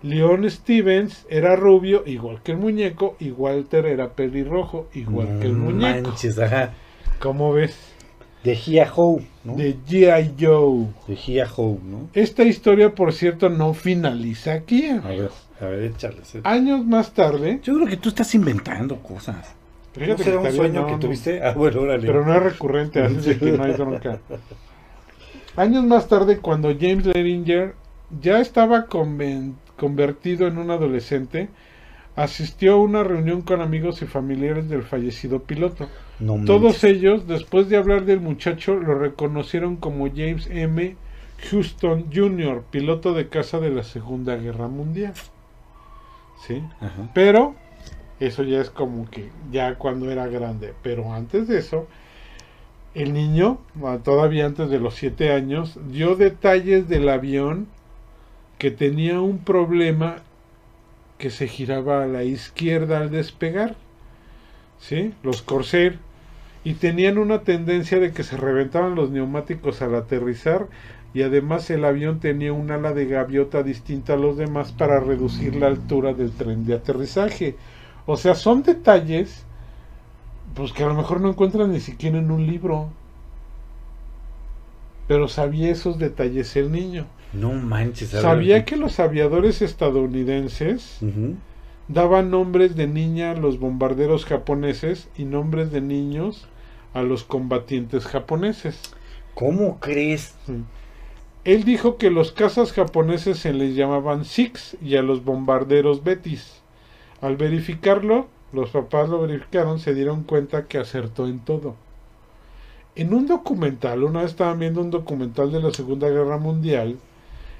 Leon Stevens era rubio igual que el muñeco y Walter era pelirrojo igual que el No muñeco. Manches, ajá. ¿Cómo ves? De Gia Ho, ¿no? De G.I. Joe. De Gia Ho, ¿no? Esta historia, por cierto, no finaliza aquí. A ver, a ver, échale. Años más tarde, Yo creo que tú estás inventando cosas. ¿No será un sueño no, que tuviste? Ah, bueno, órale. pero no es recurrente, así de que no hay bronca. Años más tarde, cuando James Leringer ya estaba convertido en un adolescente, asistió a una reunión con amigos y familiares del fallecido piloto. No Todos manches. ellos, después de hablar del muchacho, lo reconocieron como James M. Houston Jr., piloto de caza de la Segunda Guerra Mundial. ¿Sí? Ajá. Pero eso ya es como que ya cuando era grande. Pero antes de eso, el niño, todavía antes de los siete años, dio detalles del avión que tenía un problema que se giraba a la izquierda al despegar. ¿Sí? Los Corsair. Y tenían una tendencia de que se reventaban los neumáticos al aterrizar y además el avión tenía un ala de gaviota distinta a los demás para reducir la altura del tren de aterrizaje. O sea, son detalles pues que a lo mejor no encuentran ni siquiera en un libro. Pero sabía esos detalles el niño. No manches. Sabía que los aviadores estadounidenses daban nombres de niña a los bombarderos japoneses y nombres de niños a los combatientes japoneses. ¿Cómo crees? Él dijo que los cazas japoneses se les llamaban Six y a los bombarderos Betis. Al verificarlo, los papás lo verificaron, se dieron cuenta que acertó en todo. En un documental, una vez estaban viendo un documental de la Segunda Guerra Mundial,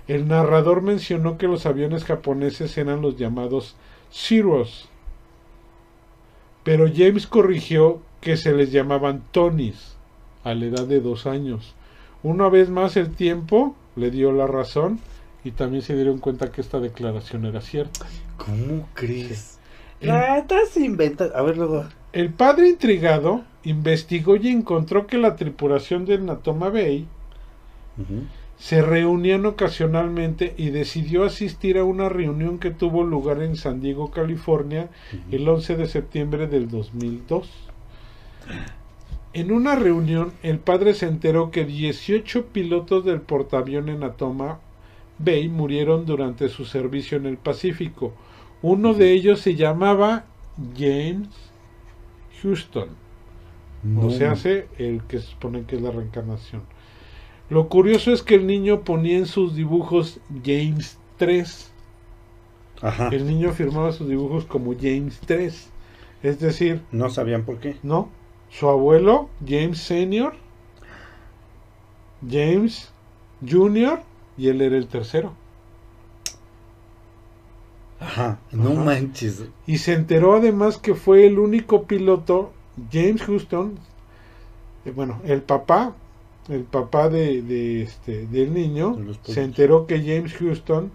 el narrador mencionó que los aviones japoneses eran los llamados Zeros. Pero James corrigió que se les llamaban Tonys a la edad de dos años. Una vez más el tiempo le dio la razón y también se dieron cuenta que esta declaración era cierta. ¿Cómo crees? El- Ah, estás inventando. A ver, luego. El padre intrigado investigó y encontró que la tripulación del Natoma Bay Ujú. Se reunían ocasionalmente y decidió asistir a una reunión que tuvo lugar en San Diego, California, el 11 de septiembre del 2002. En una reunión, el padre se enteró que 18 pilotos del portaaviones Natoma Bay murieron durante su servicio en el Pacífico. Uno de ellos se llamaba James Houston. No. O sea, hace el que se supone que es la reencarnación. Lo curioso es que el niño ponía en sus dibujos James 3. Ajá. el niño firmaba sus dibujos como James 3. Es decir, No sabían por qué. no, su abuelo, James Senior, James Junior, y él era el tercero. Ajá. No Ajá. manches. Y se enteró además que fue el único piloto, James Houston, eh, bueno, el papá, el papá de, de este, del niño, se enteró que James Houston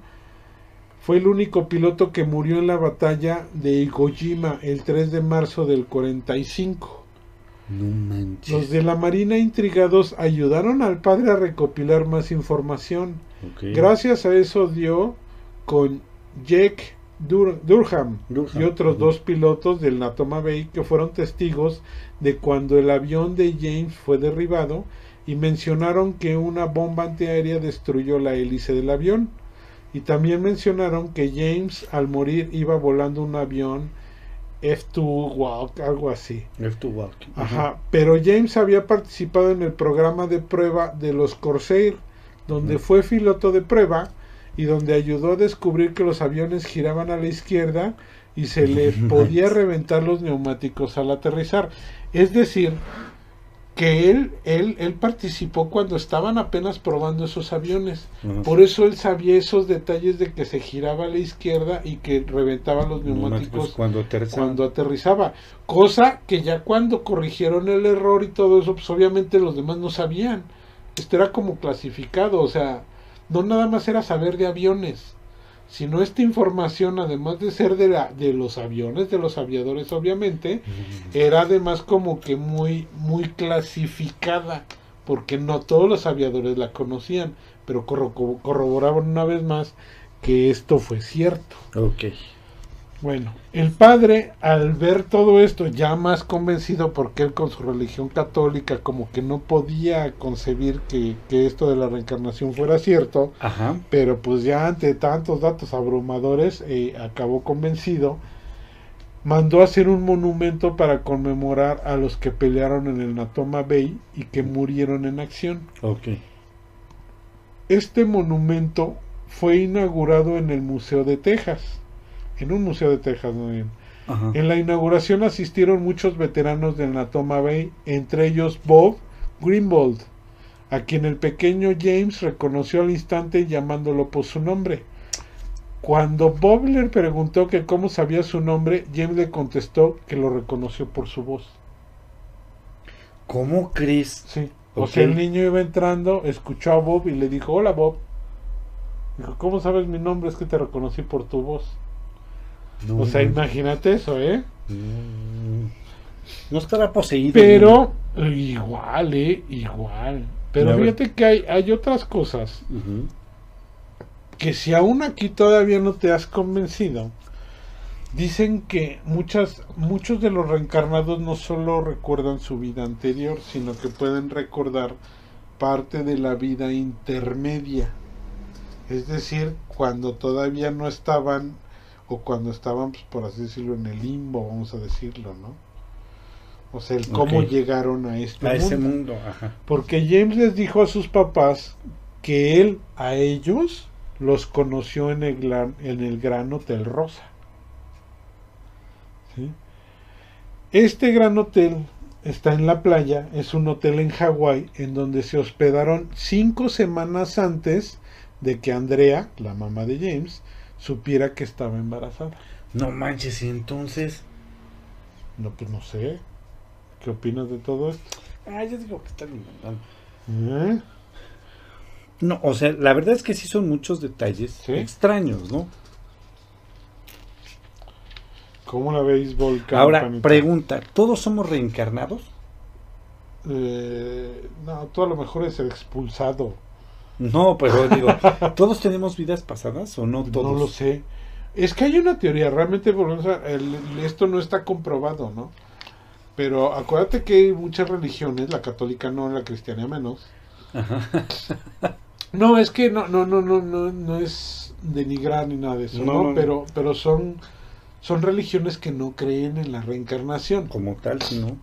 fue el único piloto que murió en la batalla de Iwo Jima el 3 de marzo del 45. No manches. Los de la Marina intrigados ayudaron al padre a recopilar más información. Gracias a eso dio con Jack Dur- Durham, Durham, y otros dos pilotos del Natoma Bay que fueron testigos de cuando el avión de James fue derribado y mencionaron que una bomba antiaérea destruyó la hélice del avión. Y también mencionaron que James al morir iba volando un avión F2 Walk, algo así. F2 Walking. Ajá, pero James había participado en el programa de prueba de los Corsair, donde fue piloto de prueba y donde ayudó a descubrir que los aviones giraban a la izquierda y se le podía reventar los neumáticos al aterrizar. Es decir, que él, él, él participó cuando estaban apenas probando esos aviones. Por eso él sabía esos detalles de que se giraba a la izquierda y que reventaba los neumáticos cuando aterrizaban. cuando aterrizaba. Cosa que ya cuando corrigieron el error y todo eso, pues obviamente los demás no sabían. Esto era como clasificado, o sea, no nada más era saber de aviones, sino esta información, además de ser de, la, de los aviones, de los aviadores, obviamente, era además como que muy, muy clasificada, porque no todos los aviadores la conocían, pero corro- corroboraban una vez más que esto fue cierto. Bueno, el padre al ver todo esto ya más convencido porque él con su religión católica como que no podía concebir que, que esto de la reencarnación fuera cierto, Ajá. pero pues ya ante tantos datos abrumadores eh, acabó convencido, mandó hacer un monumento para conmemorar a los que pelearon en el Natoma Bay y que murieron en acción. Este monumento fue inaugurado en el Museo de Texas, en un museo de Texas. En la inauguración asistieron muchos veteranos del Natoma Bay, entre ellos Bob Greenbold, a quien el pequeño James reconoció al instante llamándolo por su nombre. Cuando Bob le preguntó que cómo sabía su nombre, James le contestó que lo reconoció por su voz. ¿Cómo crees? Sí. O sea, el niño iba entrando, escuchó a Bob y le dijo, hola Bob. Dijo, ¿cómo sabes mi nombre? Es que te reconocí por tu voz. No, O sea, no. imagínate eso, ¿eh? No estará poseído. Pero igual, ¿eh? Igual. Pero fíjate que hay, hay otras cosas que si aún aquí todavía no te has convencido, dicen que muchas, muchos de los reencarnados no solo recuerdan su vida anterior, sino que pueden recordar parte de la vida intermedia. Es decir, cuando todavía no estaban, o cuando estaban, pues, por así decirlo, en el limbo, vamos a decirlo, ¿no? O sea, el cómo llegaron a este A mundo. ese mundo. Ajá. Porque James les dijo a sus papás que él a ellos los conoció en el, gran, en el Gran Hotel Rosa. ¿Sí? Este gran hotel está en la playa, es un hotel en Hawái en donde se hospedaron cinco semanas antes de que Andrea, la mamá de James, supiera que estaba embarazada. No manches, y entonces. No, pues no sé. ¿Qué opinas de todo esto? Ah, yo digo que están inventando. ¿Eh? No, o sea, la verdad es que sí son muchos detalles ¿Sí? extraños, ¿no? ¿Cómo la veis, Volcán? Ahora, pregunta, ¿todos somos reencarnados? Eh, no, tú a lo mejor es el expulsado. No, pero digo, ¿todos tenemos vidas pasadas o no todos? No lo sé. Es que hay una teoría, realmente el- esto no está comprobado, ¿no? Pero acuérdate que hay muchas religiones, la católica no, la cristiana menos. Ajá. No, es que no, no, no, no, no, no es denigrar ni nada de eso, No. Pero, pero son, son religiones que no creen en la reencarnación. Como tal, sí, ¿no?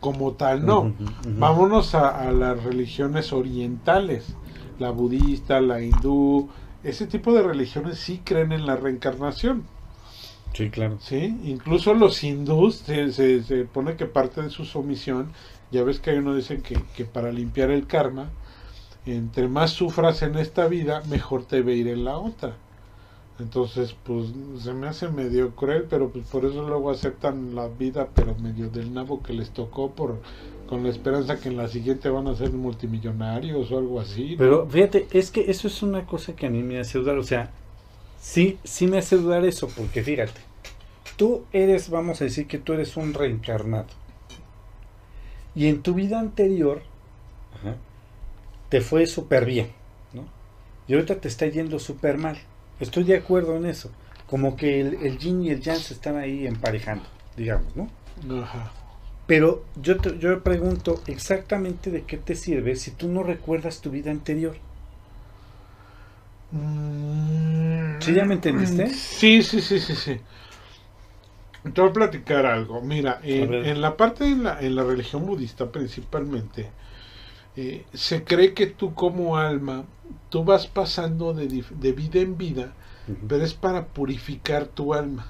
Como tal, no. Vámonos a, a las religiones orientales, la budista, la hindú, ese tipo de religiones sí creen en la reencarnación. Sí, claro. Sí, incluso los hindús se, se, se pone que parte de su sumisión, ya ves que hay uno dicen que, que para limpiar el karma, entre más sufras en esta vida, mejor te ve ir en la otra. Entonces, pues se me hace medio cruel, pero pues por eso luego aceptan la vida, pero medio del nabo que les tocó, por con la esperanza que en la siguiente van a ser multimillonarios o algo así. ¿no? Pero fíjate, es que eso es una cosa que a mí me hace dudar. O sea, sí, sí me hace dudar eso, porque fíjate, tú eres, vamos a decir que tú eres un reencarnado. Y en tu vida anterior ajá, te fue súper bien, ¿no? Y ahorita te está yendo súper mal. Estoy de acuerdo en eso. Como que el, el yin y el yang se están ahí emparejando, digamos, ¿no? Ajá. Pero yo te, yo pregunto exactamente de qué te sirve si tú no recuerdas tu vida anterior. Mm, ¿Sí ya me entendiste? Sí, sí, sí, sí, sí. Te voy a platicar algo. Mira, en, la parte en la, en la religión budista principalmente, eh, se cree que tú como alma, tú vas pasando de, de vida en vida, pero es para purificar tu alma,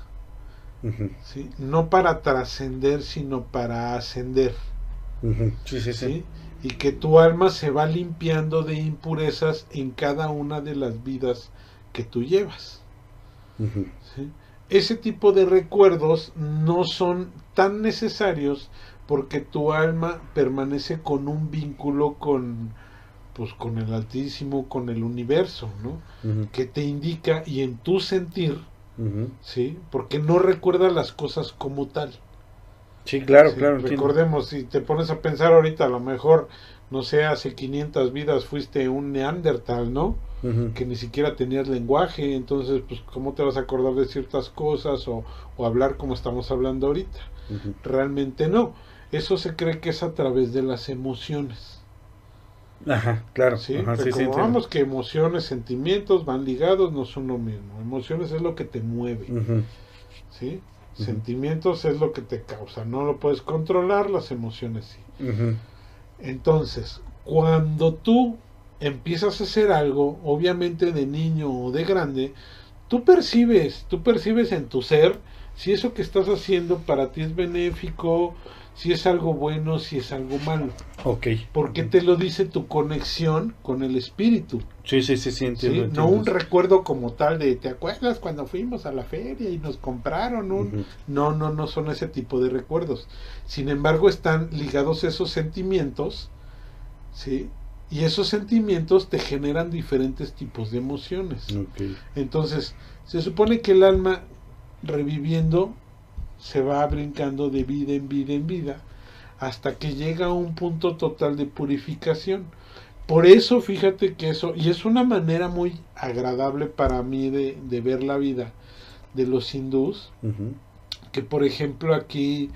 No para trascender, sino para ascender, ujú. Sí, sí, sí. ¿sí? Y que tu alma se va limpiando de impurezas en cada una de las vidas que tú llevas. Ese tipo de recuerdos no son tan necesarios porque tu alma permanece con un vínculo con pues con el altísimo, con el universo, Que te indica y en tu sentir, ¿sí? Porque no recuerdas las cosas como tal. Sí, claro, Sí, claro. entiendo. Recordemos, si te pones a pensar ahorita, a lo mejor, no sé, hace 500 vidas fuiste un neandertal, ¿no? Que ni siquiera tenías lenguaje, entonces, pues, ¿cómo te vas a acordar de ciertas cosas o, o hablar como estamos hablando ahorita? Realmente no. Eso se cree que es a través de las emociones. Ajá, claro. ¿sí? Ajá, sí, que emociones, sentimientos van ligados, no son lo mismo. Emociones es lo que te mueve. ¿sí? Sentimientos es lo que te causa. No lo puedes controlar, las emociones sí. Entonces, cuando tú empiezas a hacer algo, obviamente de niño o de grande, tú percibes, tú percibes en tu ser si eso que estás haciendo para ti es benéfico, si es algo bueno, si es algo malo. Ok. Porque te lo dice tu conexión con el espíritu. Sí, sí, sí, sí. No un recuerdo como tal de, ¿te acuerdas cuando fuimos a la feria y nos compraron un... No, no, no son ese tipo de recuerdos. Sin embargo, están ligados esos sentimientos, ¿sí? Y esos sentimientos te generan diferentes tipos de emociones. Ok. Entonces, se supone que el alma reviviendo se va brincando de vida en vida en vida hasta que llega a un punto total de purificación. Por eso, fíjate que eso, y es una manera muy agradable para mí de, de ver la vida de los hindús, que por ejemplo aquí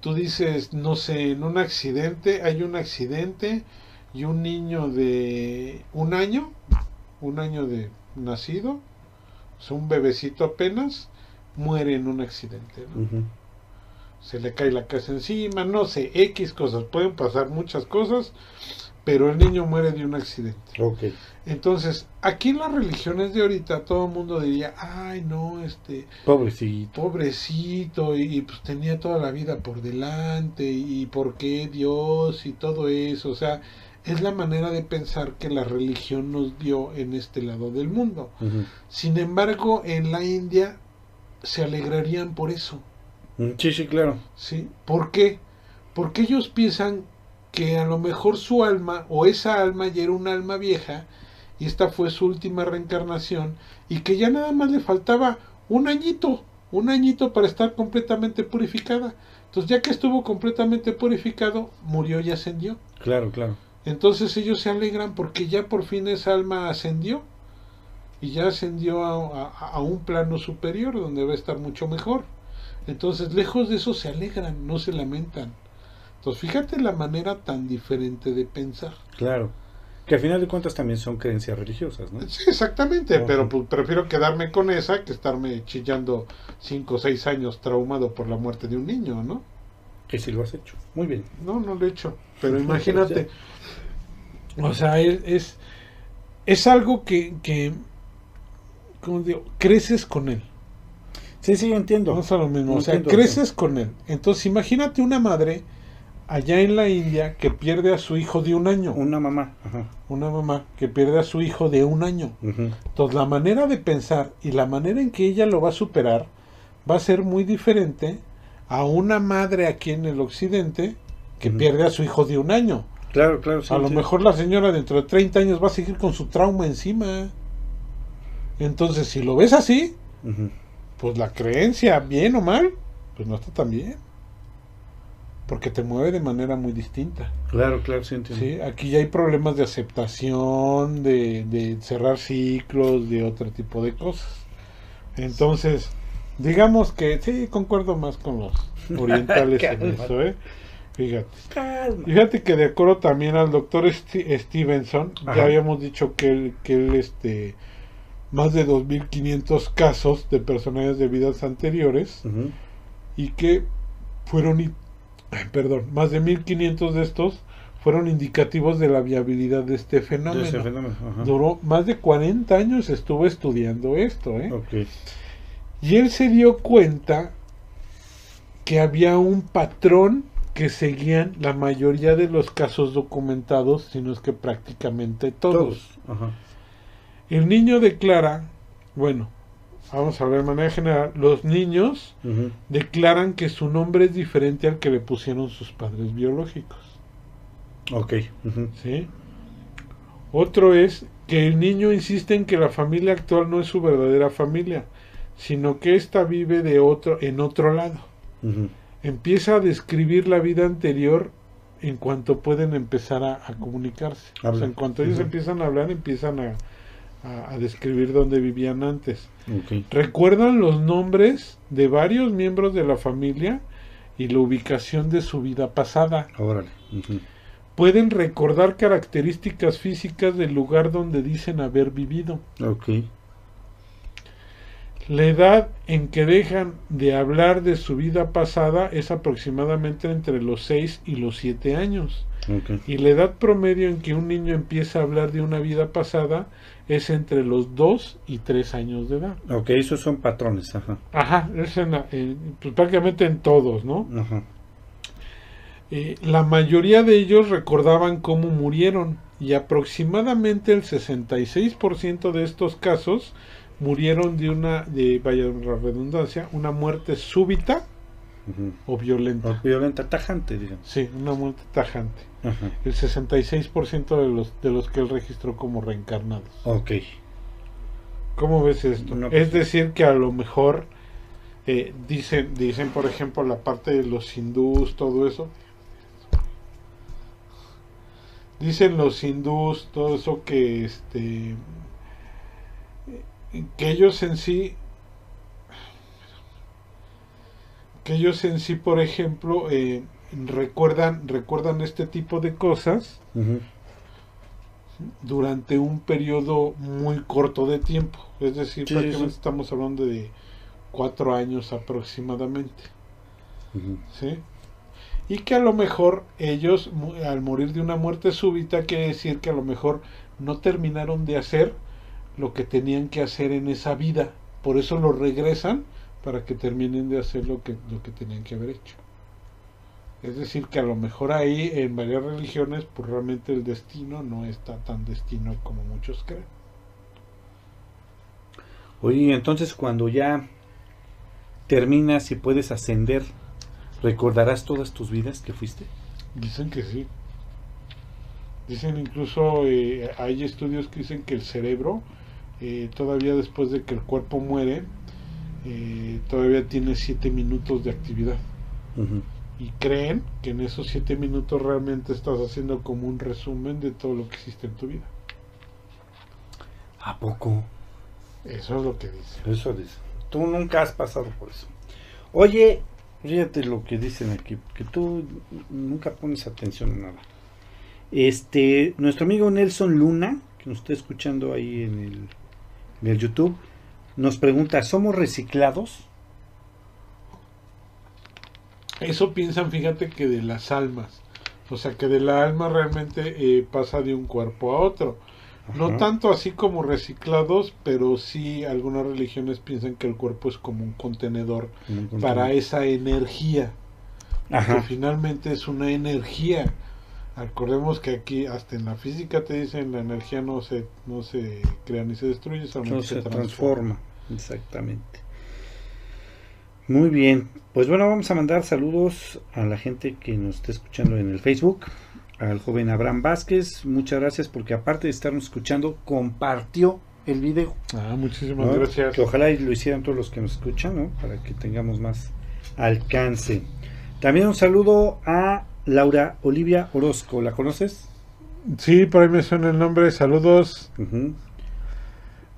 tú dices, no sé, en un accidente, hay un accidente y un niño de un año, un año de nacido, sea, un bebecito apenas, muere en un accidente. Se le cae la casa encima, no sé, X cosas, pueden pasar muchas cosas, pero el niño muere de un accidente. Entonces, aquí en las religiones de ahorita todo el mundo diría, ay no, este, Pobrecito. pobrecito y, y, pues tenía toda la vida por delante y por qué Dios y todo eso, o sea, es la manera de pensar que la religión nos dio en este lado del mundo. Sin embargo, en la India se alegrarían por eso, Sí, sí, claro. ¿sí? ¿Por qué? Porque ellos piensan que a lo mejor su alma o esa alma ya era un alma vieja y esta fue su última reencarnación y que ya nada más le faltaba un añito, un añito para estar completamente purificada. Entonces ya que estuvo completamente purificado, murió y ascendió. Claro, claro. Entonces ellos se alegran porque ya por fin esa alma ascendió y ya ascendió a, a- a un plano superior donde va a estar mucho mejor. Entonces lejos de eso se alegran, no se lamentan. Entonces fíjate la manera tan diferente de pensar. Claro. Que al final de cuentas también son creencias religiosas, ¿no? Sí, exactamente, pero pues, prefiero quedarme con esa que estarme chillando cinco o seis años traumado por la muerte de un niño, ¿no? Que sí lo has hecho. Muy bien. No, no lo he hecho. Pero imagínate. o sea, es, es, es algo que, que Creces con él. Sí, sí, entiendo. Vamos a lo mismo. No o sea, entiendo, creces con él. Entonces, imagínate una madre allá en la India que pierde a su hijo de un año. Una mamá. Ajá. Una mamá que pierde a su hijo de un año. Entonces, la manera de pensar y la manera en que ella lo va a superar va a ser muy diferente a una madre aquí en el occidente que pierde a su hijo de un año. Claro, claro. sí, a lo mejor la señora dentro de 30 años va a seguir con su trauma encima. Entonces, si lo ves así, pues la creencia, bien o mal, pues no está tan bien. Porque te mueve de manera muy distinta. Claro, claro, sí, entiendo. ¿sí? Aquí ya hay problemas de aceptación, de, de cerrar ciclos, de otro tipo de cosas. Entonces, digamos que sí, concuerdo más con los orientales en eso, ¿eh? Fíjate. Calma. Fíjate que de acuerdo también al doctor Stevenson, Ajá. ya habíamos dicho que él, que él este, más de 2.500 casos de personajes de vidas anteriores y que fueron, perdón, más de 1.500 de estos fueron indicativos de la viabilidad de este fenómeno. Duró más de 40 años estuvo estudiando esto, ¿eh? Y él se dio cuenta que había un patrón que seguían la mayoría de los casos documentados, si no es que prácticamente todos. Todos. Ajá. El niño declara, bueno, vamos a hablar de manera general, los niños declaran que su nombre es diferente al que le pusieron sus padres biológicos. Ok. ¿sí? Otro es que el niño insiste en que la familia actual no es su verdadera familia, sino que ésta vive de otro, en otro lado. Empieza a describir la vida anterior en cuanto pueden empezar a, a comunicarse. O sea, en cuanto ellos empiezan a hablar, empiezan a, a- a describir dónde vivían antes. Recuerdan los nombres de varios miembros de la familia y la ubicación de su vida pasada. Órale. Pueden recordar características físicas del lugar donde dicen haber vivido. La edad en que dejan de hablar de su vida pasada es aproximadamente entre los 6 y los 7 años. Y la edad promedio en que un niño empieza a hablar de una vida pasada es entre los 2 y 3 años de edad. Ok, esos son patrones. Ajá. Ajá, es en la- pues prácticamente en todos, ¿no? Ajá. Eh, la mayoría de ellos recordaban cómo murieron y aproximadamente el 66% de estos casos murieron de una, de vaya redundancia, una muerte súbita O violenta. O violenta, tajante, digamos. Sí, una muerte tajante. Ajá. El 66% de los, de los que él registró como reencarnados. Ok. ¿Cómo ves esto? No, pues- es decir, que a lo mejor eh, dicen, dicen, por ejemplo, la parte de los hindús, todo eso. Dicen los hindús, todo eso que este que ellos en sí que ellos en sí, por ejemplo, eh, recuerdan recuerdan este tipo de cosas durante un periodo muy corto de tiempo. Es decir, Sí, prácticamente sí. estamos hablando de cuatro años aproximadamente. ¿sí? Y que a lo mejor ellos, al morir de una muerte súbita, quiere decir que a lo mejor no terminaron de hacer lo que tenían que hacer en esa vida. Por eso lo regresan para que terminen de hacer lo que, lo que tenían que haber hecho. Es decir, que a lo mejor ahí en varias religiones, pues realmente el destino no está tan destino como muchos creen. Oye, entonces cuando ya terminas y puedes ascender, ¿recordarás todas tus vidas que fuiste? Dicen que sí. Dicen incluso, eh, hay estudios que dicen que el cerebro, eh, todavía después de que el cuerpo muere, eh, todavía tiene siete minutos de actividad. Y creen que en esos siete minutos realmente estás haciendo como un resumen de todo lo que hiciste en tu vida. ¿A poco? Eso es lo que dicen. Eso dice. Tú nunca has pasado por eso. Oye, fíjate lo que dicen aquí, que tú nunca pones atención a nada. Este, nuestro amigo Nelson Luna, que nos está escuchando ahí en el, en el YouTube, nos pregunta, ¿somos reciclados? Eso piensan, fíjate, que de las almas. O sea, que de la alma realmente eh, pasa de un cuerpo a otro. No tanto así como reciclados, pero sí algunas religiones piensan que el cuerpo es como un contenedor para esa energía, que finalmente es una energía. Recordemos que aquí hasta en la física te dicen la energía no se no se crea ni se destruye, solamente No se, se transforma. transforma. Exactamente. Muy bien. Pues bueno, vamos a mandar saludos a la gente que nos está escuchando en el Facebook. Al joven Abraham Vázquez. Muchas gracias porque aparte de estarnos escuchando, compartió el video. Ah, muchísimas ¿no? gracias. Que ojalá y lo hicieran todos los que nos escuchan, ¿no? Para que tengamos más alcance. También un saludo a Laura Olivia Orozco. ¿La conoces? Sí, por ahí me suena el nombre. Saludos.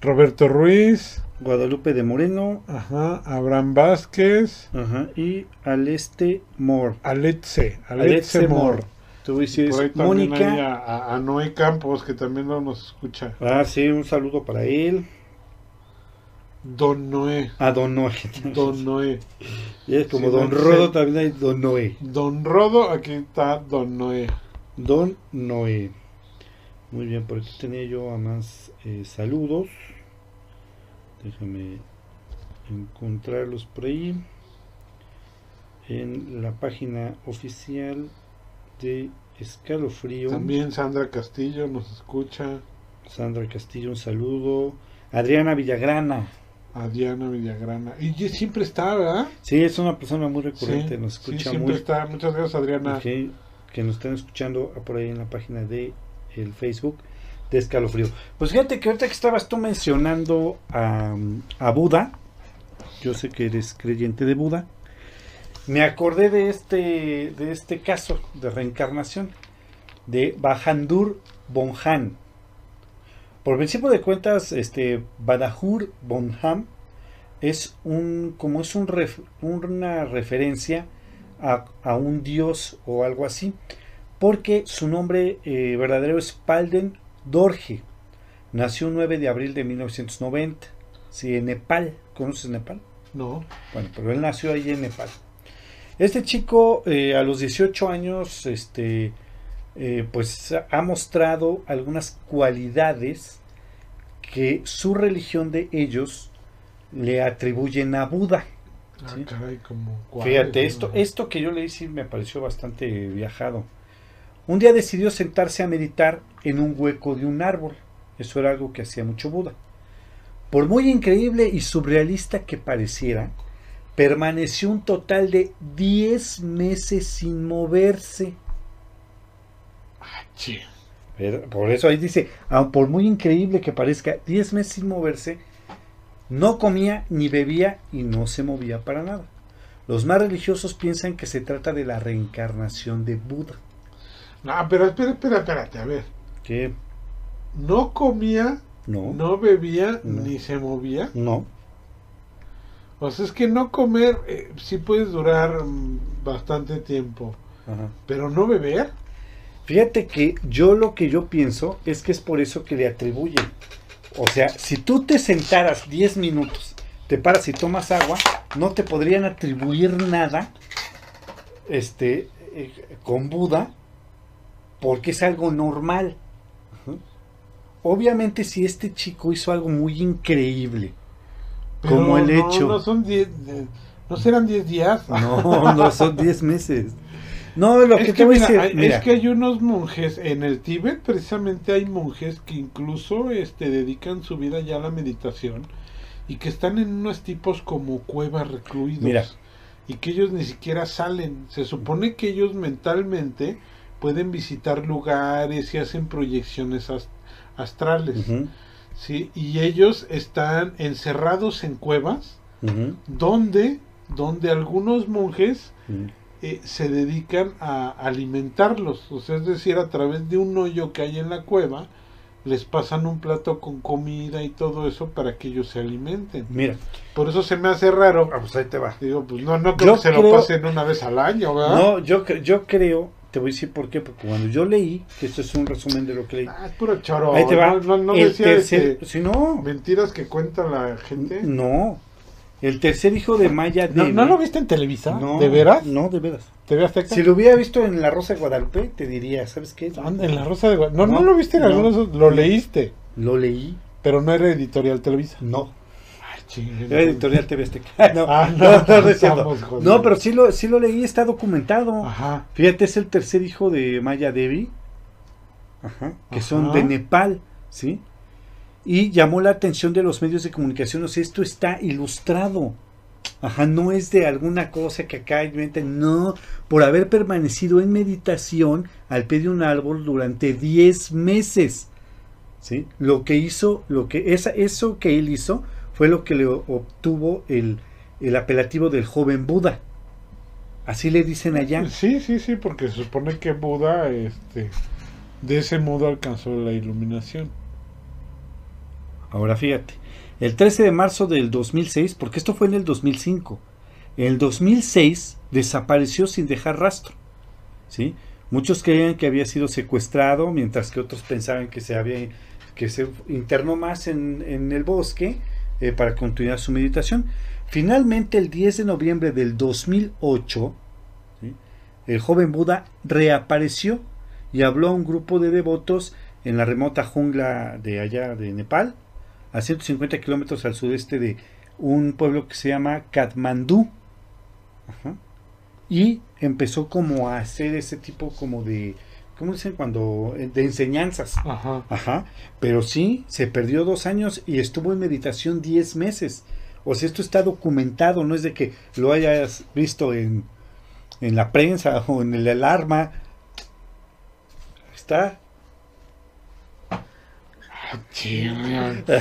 Roberto Ruiz, Guadalupe de Moreno. ajá, Abraham Vázquez, Ajá. Y Aleste Moore. Aletze, Aletse Aletze. Mor. Tú Mónica. a, a- Noé Campos, que también no nos escucha. Ah, sí, un saludo para él. Don Noé. A Don Noé. Don Noé. Y es como Sí, Don Rodo, sí. también hay Don Noé. Don Rodo, aquí está Don Noé. Don Noé. Muy bien, por aquí tenía yo a más eh, saludos. Déjame encontrarlos por ahí. En la página oficial de Escalofrío. También Sandra Castillo nos escucha. Sandra Castillo, un saludo. Adriana Villagrana. A Diana Villagrana. Y siempre está, ¿verdad? Sí, es una persona muy recurrente, Sí, nos sí, escucha siempre muy está. Muchas gracias, Adriana. que, que nos están escuchando por ahí en la página de el Facebook de Escalofrío. Pues fíjate que ahorita que estabas tú mencionando a, a Buda, yo sé que eres creyente de Buda, me acordé de este, de este caso de reencarnación de Bajandur Bonhan. Por principio de cuentas, este Badahur Bonham es un como es una referencia a, a un dios o algo así, porque su nombre eh, verdadero es Palden Dorje. Nació el 9 de abril de 1990, sí, en Nepal. ¿Conoces Nepal? No. Bueno, pero él nació ahí en Nepal. Este chico eh, a los 18 años, este, eh, pues ha mostrado algunas cualidades que su religión de ellos le atribuyen a Buda. Ah, Sí. caray, como Fíjate, esto, esto que yo leí sí me pareció bastante viajado. Un día decidió sentarse a meditar en un hueco de un árbol. Eso era algo que hacía mucho Buda. Por muy increíble y surrealista que pareciera, permaneció un total de 10 meses sin moverse. Ah. Pero Por eso ahí dice, ah, por muy increíble que parezca, 10 meses sin moverse, no comía ni bebía y no se movía para nada. Los más religiosos piensan que se trata de la reencarnación de Buda. No, pero espera, espera, espérate, a ver. Que No comía, no, no, no bebía, No. ni se movía. no. O sea, es que no comer eh, sí puedes durar mm, bastante tiempo, Ajá. pero no beber. Fíjate que yo lo que yo pienso es que es por eso que le atribuyen. O sea, si tú te sentaras 10 minutos, te paras y tomas agua, no te podrían atribuir nada este, eh, con Buda porque es algo normal. Obviamente si este chico hizo algo muy increíble, Pero como el no, hecho... No, son 10, eh, no serán 10 días. No, no son 10 meses. No, lo que te voy a decir, mira, es que hay unos monjes en el Tíbet, precisamente hay monjes que incluso este, dedican su vida ya a la meditación y que están en unos tipos como cuevas recluidos Mira. y que ellos ni siquiera salen. Se supone que ellos mentalmente pueden visitar lugares y hacen proyecciones ast- astrales, ¿sí? Y ellos están encerrados en cuevas donde, donde algunos monjes eh, se dedican a alimentarlos, o sea, es decir, a través de un hoyo que hay en la cueva, les pasan un plato con comida y todo eso para que ellos se alimenten. Mira, Por eso se me hace raro. ah, pues ahí te va. Digo, pues no, no creo Yo que se lo pasen una vez al año, ¿verdad? No, yo, yo creo, te voy a decir por qué, porque cuando yo leí, que esto es un resumen de lo que leí, Ah, es puro choro. ahí te va, No, no, no el decía tercer, este, si no, mentiras que cuenta la gente. no, el tercer hijo de Maya ¿No, ¿no lo viste en Televisa? No, ¿De veras? No, de veras. ¿TV Azteca? Si lo hubiera visto en La Rosa de Guadalupe, te diría, ¿sabes qué? Ah, En la Rosa de Guadalupe. No, no, No, lo viste en no, algunos, lo leíste. lo leí. Pero no era editorial Televisa. No. Era editorial TV Azteca. No, Ah, no, no, no, no estamos pero sí lo, sí lo leí, está documentado. Ajá. Fíjate, es el tercer hijo de Maya Devi, Ajá, que Ajá. son de Nepal, ¿sí? Y llamó la atención de los medios de comunicación, o sea, esto está ilustrado. Ajá, no es de alguna cosa que acá inventan, no, por haber permanecido en meditación al pie de un árbol durante 10 meses. ¿Sí? Lo que hizo, lo que esa, eso que él hizo fue lo que le obtuvo el, el apelativo del joven Buda. Así le dicen allá. Sí, sí, sí, porque se supone que Buda, este, de ese modo alcanzó la iluminación. Ahora fíjate, el 13 de marzo del 2006, porque esto fue en el 2005, en el 2006 desapareció sin dejar rastro. ¿sí? Muchos creían que había sido secuestrado, mientras que otros pensaban que se había que se internó más en, en el bosque eh, para continuar su meditación. Finalmente, el 10 de noviembre del 2008, ¿sí? el joven Buda reapareció y habló a un grupo de devotos en la remota jungla de allá de Nepal, a 150 kilómetros al sudeste de un pueblo que se llama Katmandú. Ajá. Y empezó como a hacer ese tipo como de, ¿cómo dicen? Cuando, eh, de enseñanzas. Ajá. Ajá. Pero sí, se perdió dos años y estuvo en meditación 10 meses. O sea, esto está documentado, no es de que lo hayas visto en, en la prensa o en el alarma. Está.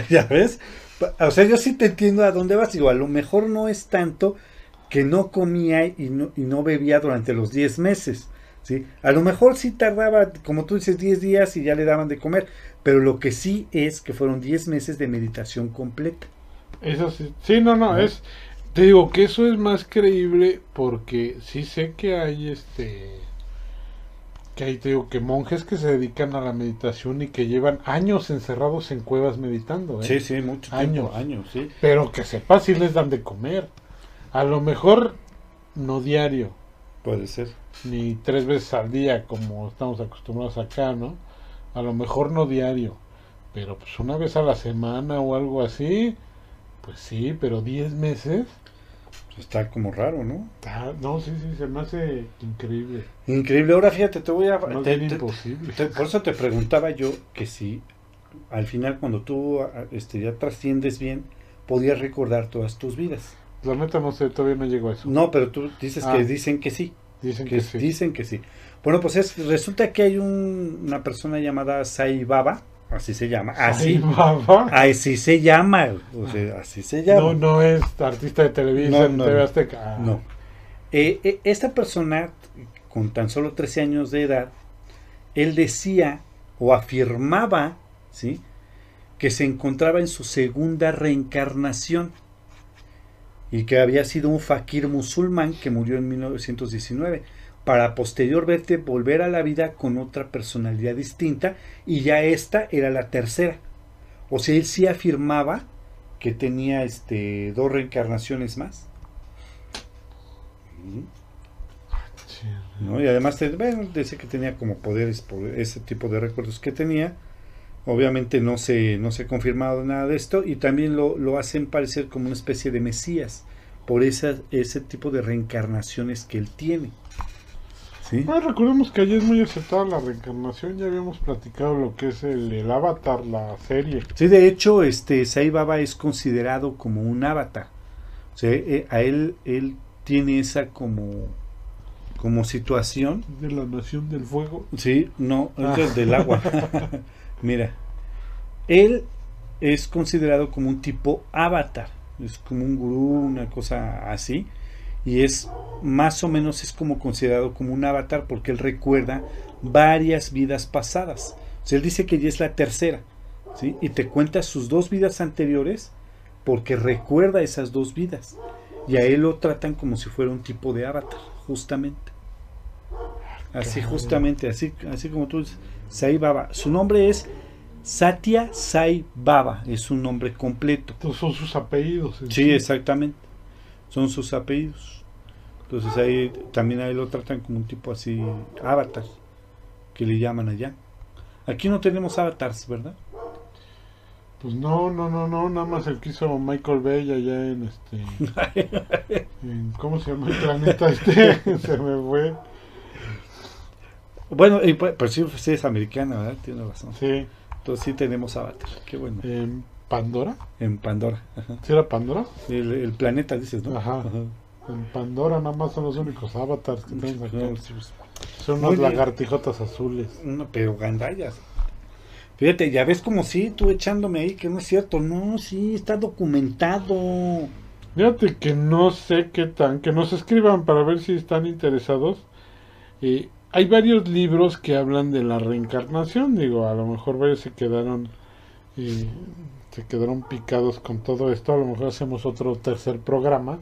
¿Ya ves? O sea, yo sí te entiendo a dónde vas. Digo, a lo mejor no es tanto que no comía y no, y no bebía durante los 10 meses. ¿Sí? A lo mejor sí tardaba, como tú dices, 10 días y ya le daban de comer. Pero lo que sí es que fueron 10 meses de meditación completa. Eso sí. Sí, no, no, es. Te digo que eso es más creíble porque sí sé que hay este. Que hay, te digo, que monjes que se dedican a la meditación y que llevan años encerrados en cuevas meditando, ¿eh? Sí, sí, mucho Años. tiempo, años, sí. Pero que sepas si les dan de comer. A lo mejor no diario, Puede ser. ni tres veces al día como estamos acostumbrados acá, ¿no? A lo mejor no diario, pero pues una vez a la semana o algo así, pues sí, pero 10 meses, Está como raro, ¿no? ah, no, sí, sí, se me hace increíble, Increíble. Ahora fíjate, te voy a... más te- imposible. Te- por eso te preguntaba yo que si al final cuando tú este, ya trasciendes bien, podías recordar todas tus vidas. La neta no sé, todavía no llego a eso. No, pero tú dices Ah. que dicen que sí, Dicen que que sí. dicen que sí. Bueno, pues es, resulta que hay un- una persona llamada Sai Baba, así se llama, así, baba. así se llama, o sea, así se llama. No, no es artista de televisión, No, no, TV. Azteca. Ah. No. Eh, eh, esta persona, con tan solo 13 años de edad, él decía o afirmaba, ¿sí? Que se encontraba en su segunda reencarnación y que había sido un fakir musulmán que murió en 1919 para posteriormente volver a la vida con otra personalidad distinta y ya esta era la tercera. O sea, él sí afirmaba que tenía este dos reencarnaciones más. Sí. ¿no? Y además, bueno, decía que tenía como poderes por ese tipo de recuerdos que tenía. Obviamente no se, no se ha confirmado nada de esto y también lo, lo hacen parecer como una especie de Mesías por esa, ese tipo de reencarnaciones que él tiene. ¿Sí? Ah, recordemos que allí es muy aceptada la reencarnación. Ya habíamos platicado lo que es el, el Avatar, la serie. Sí, de hecho, este Sai Baba es considerado como un avatar. O sea, eh, a él, él tiene esa como, como situación De la Nación del Fuego. Sí, no, Ah. es del agua. Mira, él es considerado como un tipo avatar, es como un gurú, una cosa así, y es más o menos es como considerado como un avatar porque él recuerda varias vidas pasadas. O sea, él dice que ya es la tercera, ¿sí? Y te cuenta sus dos vidas anteriores porque recuerda esas dos vidas. Y a él lo tratan como si fuera un tipo de avatar, justamente. Así, justamente, así, así como tú dices, Sai Baba. Su nombre es Satya Sai Baba, es un nombre completo. Estos son sus apellidos. en Sí, exactamente. Son sus apellidos. Entonces ahí también ahí lo tratan como un tipo así, avatar, que le llaman allá. Aquí no tenemos avatars, ¿verdad? Pues no, no, no, no, nada más el que hizo Michael Bay allá en este. en- ¿Cómo se llama el planeta este? se me fue. Bueno, y pues, pero sí, sí es americana, ¿verdad? Tiene razón. Sí, Entonces sí tenemos Avatar. Qué bueno. en Pandora. En Pandora. Ajá. ¿Sí era Pandora? El, el planeta, dices, ¿no? Ajá. En Pandora nada más son los únicos avatars que tenemos acá. No, sí, pues, Son bien. lagartijotas azules. no, pero gandallas. Fíjate, ya ves como sí, tú echándome ahí que no es cierto. No, sí, está documentado. Fíjate que no sé qué tan, que nos escriban para ver si están interesados. Eh, hay varios libros que hablan de la reencarnación, digo, a lo mejor varios se quedaron, eh, se quedaron picados con todo esto, a lo mejor hacemos otro tercer programa.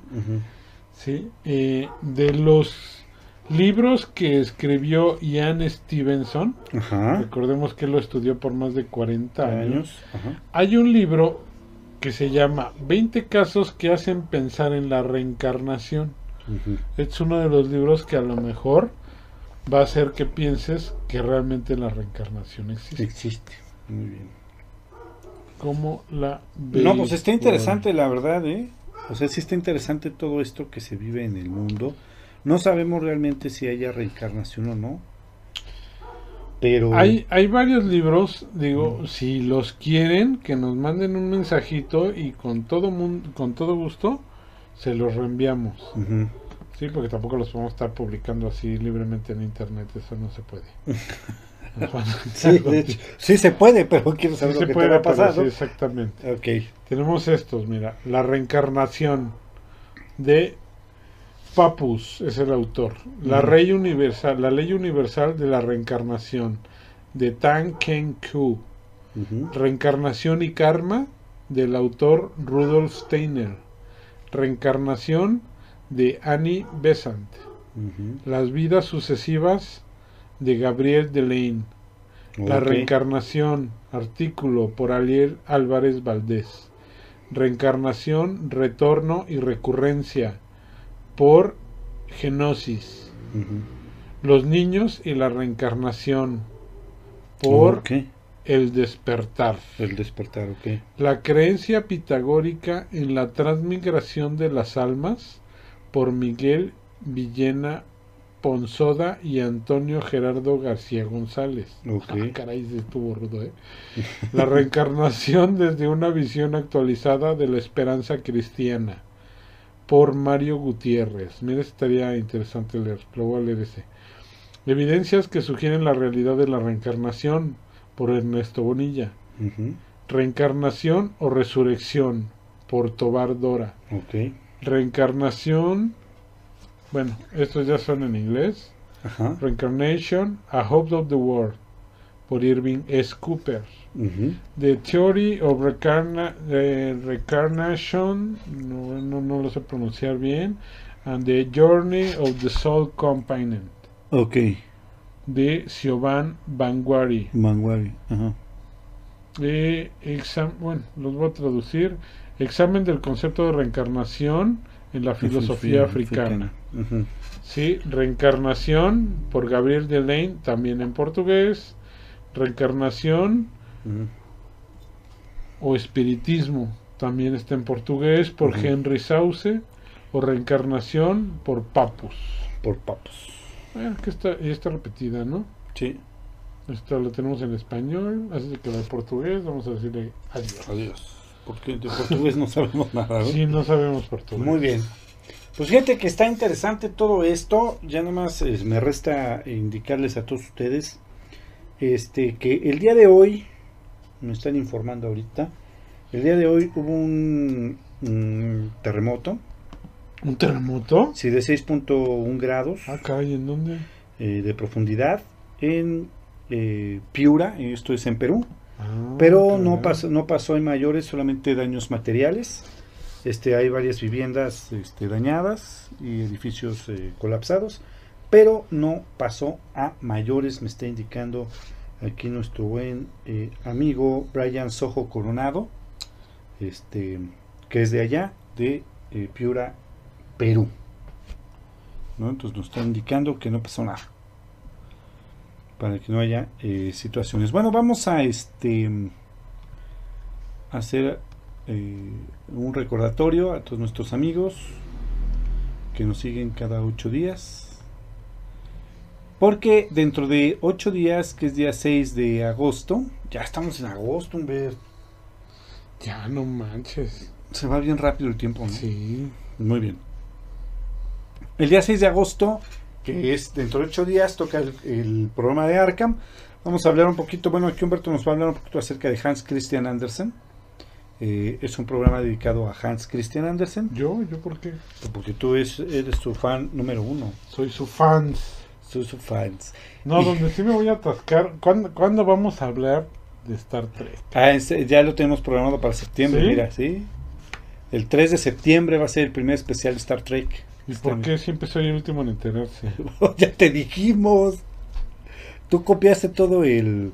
¿sí? Eh, de los libros que escribió Ian Stevenson, Ajá. recordemos que lo estudió por más de 40 años, hay un libro que se llama 20 casos que hacen pensar en la reencarnación. Es uno de los libros que a lo mejor va a hacer que pienses que realmente la reencarnación existe. Existe. Muy bien. ¿Cómo la No, pues está interesante, la verdad, ¿eh? O sea, sí está interesante todo esto que se vive en el mundo. No sabemos realmente si haya reencarnación o no. Pero. Hay, hay varios libros, digo, si los quieren, que nos manden un mensajito y con todo mundo, con todo gusto se los reenviamos. Ujú. Sí, porque tampoco los podemos estar publicando así libremente en internet, eso no se puede. A Sí, de hecho, sí se puede, pero quiero Sí saber se lo que puede, te pero pasado. sí, exactamente. Ok. Tenemos estos, mira, La reencarnación de Papus es el autor. La, ley universal, la ley universal de la reencarnación de Tan Ken Ku. Reencarnación y karma del autor Rudolf Steiner. Reencarnación de Annie Besant. Las vidas sucesivas de Gabriel Delaine. La reencarnación, artículo por Alier Álvarez Valdés. Reencarnación, retorno y recurrencia por Genosis. Los niños y la reencarnación por el despertar. El despertar, ok. La creencia pitagórica en la transmigración de las almas por Miguel Villena Ponzoda y Antonio Gerardo García González. Ah, caray, se estuvo rudo, ¿eh? La reencarnación desde una visión actualizada de la esperanza cristiana por Mario Gutiérrez. Mira, estaría interesante leer, lo voy a leer ese. Evidencias que sugieren la realidad de la reencarnación por Ernesto Bonilla. Reencarnación o resurrección por Tobar Dora. Ok. Reencarnación, bueno, estos ya son en inglés. Ajá. Reincarnation, A Hope of the World por Irving S. Cooper. Ujú. The Theory of Recarna- eh, Reincarnation, no, no, no lo sé pronunciar bien. And the Journey of the Soul Companion Ok. de Siobhan Bangwari. Manguari. Ajá. Eh, exam- bueno, los voy a traducir. Examen del concepto de reencarnación en la filosofía africana. Sí, reencarnación por Gabriel Delaine, también en portugués. Reencarnación o espiritismo, también está en portugués por. Henry Sauce. O reencarnación por Papus. Por papos. Eh, que está, está repetida, ¿no? Sí. Esta lo tenemos en español, así que la de portugués vamos a decirle adiós. Adiós. Porque de portugués no sabemos nada. ¿no? Sí, no sabemos portugués. Muy bien. Pues fíjate que está interesante todo esto. Ya nada más eh, me resta indicarles a todos ustedes este que el día de hoy, me están informando ahorita, el día de hoy hubo un, un terremoto, ¿Un terremoto? sí, de 6.1 grados Ah, caray, ¿en dónde? eh, de profundidad en eh, Piura, esto es en Perú. Ah, Pero no pasó, no pasó en mayores, solamente daños materiales. Este, hay varias viviendas este, dañadas y edificios eh, colapsados, pero no pasó a mayores, me está indicando aquí nuestro buen eh, amigo Brian Sojo Coronado, este, que es de allá, de eh, Piura, Perú. ¿no? Entonces nos está indicando que no pasó nada. Para que no haya eh, situaciones. Bueno, vamos a este hacer eh, un recordatorio a todos nuestros amigos que nos siguen cada ocho días. Porque dentro de ocho días, que es día 6 de agosto, ya estamos en agosto, un ver. Ya no manches. Se va bien rápido el tiempo, ¿no? Sí. Muy bien. El día 6 de agosto, que es dentro de ocho días, toca el, el programa de Arkham. Vamos a hablar un poquito, bueno, aquí Humberto nos va a hablar un poquito acerca de Hans Christian Andersen. Eh, es un programa dedicado a Hans Christian Andersen, ¿Yo? ¿Yo por qué? porque tú es- eres su fan número uno. Soy su fan. Soy su fans. No, donde sí me voy a atascar. ¿Cuándo, cuándo vamos a hablar de Star Trek? Ah, ya lo tenemos programado para septiembre, ¿Sí? mira, ¿sí? El 3 de septiembre va a ser el primer especial de Star Trek. ¿Y Está por qué siempre soy el último en enterarse? ya te dijimos. Tú copiaste todo el,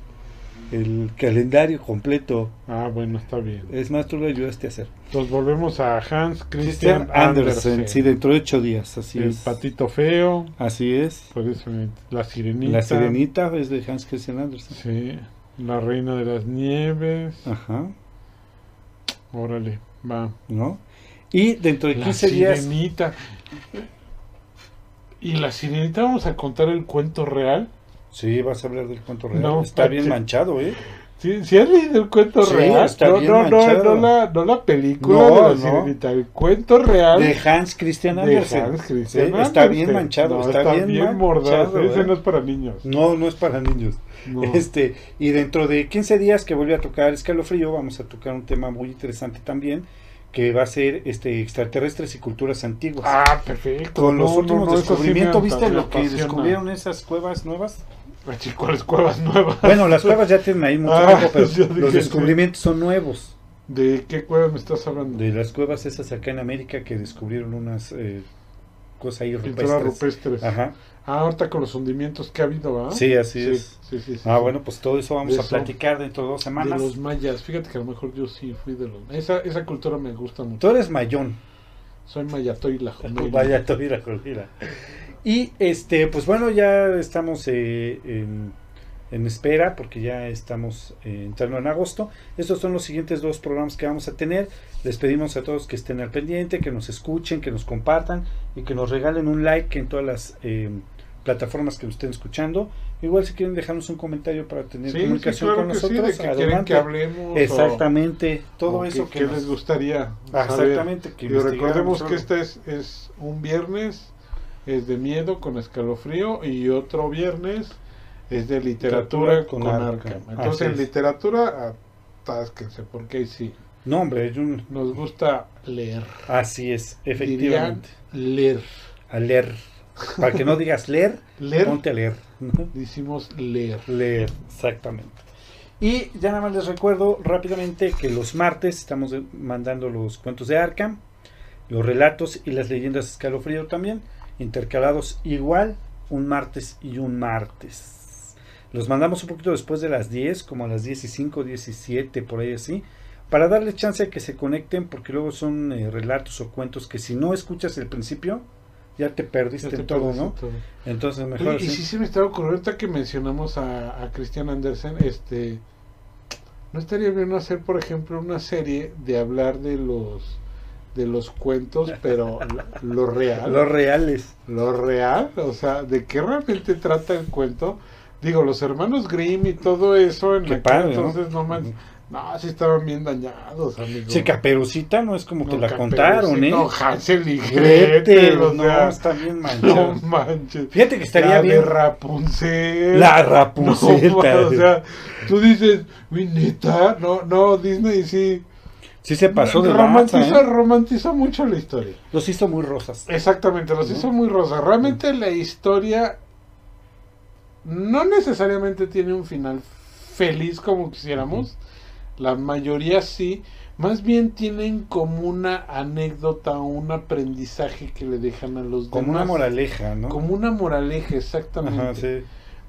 el calendario completo. Ah, bueno, está bien. Es más, tú lo ayudaste a hacer. Nos volvemos a Hans Christian Christian Andersen. Andersen, sí, dentro de ocho días, así el es. patito feo. Así es. Por eso, eh, la sirenita. La sirenita es de Hans Christian Andersen. Sí. La reina de las nieves. Ajá, Órale, va. ¿no? Y dentro de La 15 días. sirenita. ¿Y la sirenita vamos a contar el cuento real? Sí, vas a hablar del cuento real. No, Está bien manchado, ¿eh? ¿Sí, sí has leído el cuento Sí, real? está no, bien no, no, manchado. no la, no la película No, de la no. sirenita, el cuento real De Hans Christian de Andersen. Hans Sí, Christian está bien manchado, No, está, bien, mordaz, manchado, ese ¿eh? no es para niños. No, no es para niños. No. Este, y dentro de 15 días que vuelve a tocar Escalofrío, vamos a tocar un tema muy interesante también, que va a ser este extraterrestres y culturas antiguas. Ah, perfecto. Con los No, últimos no, no, eso sí me descubrimientos, ¿viste lo que descubrieron esas cuevas nuevas? Ah, ¿Cuáles cuevas nuevas? Bueno, las cuevas ya tienen ahí mucho Ah, tiempo, pero dije, los sí. descubrimientos son nuevos. ¿De qué cuevas me estás hablando? De las cuevas esas acá en América que descubrieron unas eh, cosas ahí rupestres. rupestres. Ajá. Ah, ahorita con los hundimientos que ha habido, ¿ah? Sí, así sí, es. Sí, sí, sí, Ah, bueno, pues todo eso vamos De a platicar dentro de dos De semanas. los mayas. Fíjate que a lo mejor yo sí fui de los... Esa, esa cultura me gusta mucho. Tú eres mayón. Soy joder. Vaya, mira, mira. Y este, pues bueno, ya estamos eh, en, en espera porque ya estamos eh, entrando en agosto. Estos son los siguientes dos programas que vamos a tener. Les pedimos a todos que estén al pendiente, que nos escuchen, que nos compartan y que nos regalen un like en todas las eh, plataformas que lo estén escuchando. Igual si quieren dejarnos un comentario para tener Sí, sí, comunicación claro con sí, nosotros, que quieren adelante. que hablemos. Exactamente, todo o eso que, les nos- gustaría. Ah. Exactamente, que Y recordemos que este es, es un viernes, es de miedo con escalofrío y otro viernes es de literatura con, con Arkham. Arkham. Entonces en literatura atásquense porque ahí sí, No, hombre, es un- nos gusta leer. así es, Dirían efectivamente. leer. A leer. Para que no digas leer, Leer, ponte a leer. decimos leer. leer, exactamente. Y ya nada más les recuerdo rápidamente que los martes estamos mandando los cuentos de Arkham, los relatos y las leyendas de escalofrío también, intercalados igual un martes y un martes. Los mandamos un poquito después de las 10, como a las 10 y 5, 17, por ahí así, para darle chance de que se conecten, porque luego son eh, relatos o cuentos que si no escuchas el principio, ya te perdiste Ya te en todo, perdiste ¿no? todo. Entonces mejor Oye, y sí se me estaba ocurriendo ahorita que mencionamos a, a Christian Andersen, este, no estaría bien hacer, por ejemplo, una serie de hablar de los de los cuentos, pero lo, lo real, Los reales. lo real, o sea, de qué realmente trata el cuento. Digo, los hermanos Grimm y todo eso en Qué padre, ¿no? entonces no man- no, sí estaban bien dañados, amigo. Sí, Caperucita no es como que No, la Caperucita, contaron, ¿eh? No, Hansel y Gretel, Gretel, o no, sea, está bien no manches. Fíjate que estaría la bien. de Rapunzel. La Rapunzel. No, o sea, tú dices, "Uy, neta, no, no, Disney sí. sí se pasó de romantiza, lanza, ¿eh? romantiza mucho la historia. Los hizo muy rosas. Exactamente, los hizo muy rosa. Realmente la historia no necesariamente tiene un final feliz como quisiéramos. La mayoría sí. Más bien tienen como una anécdota o un aprendizaje que le dejan a los Como una demás. moraleja, ¿no? Como una moraleja, exactamente. Ajá, sí.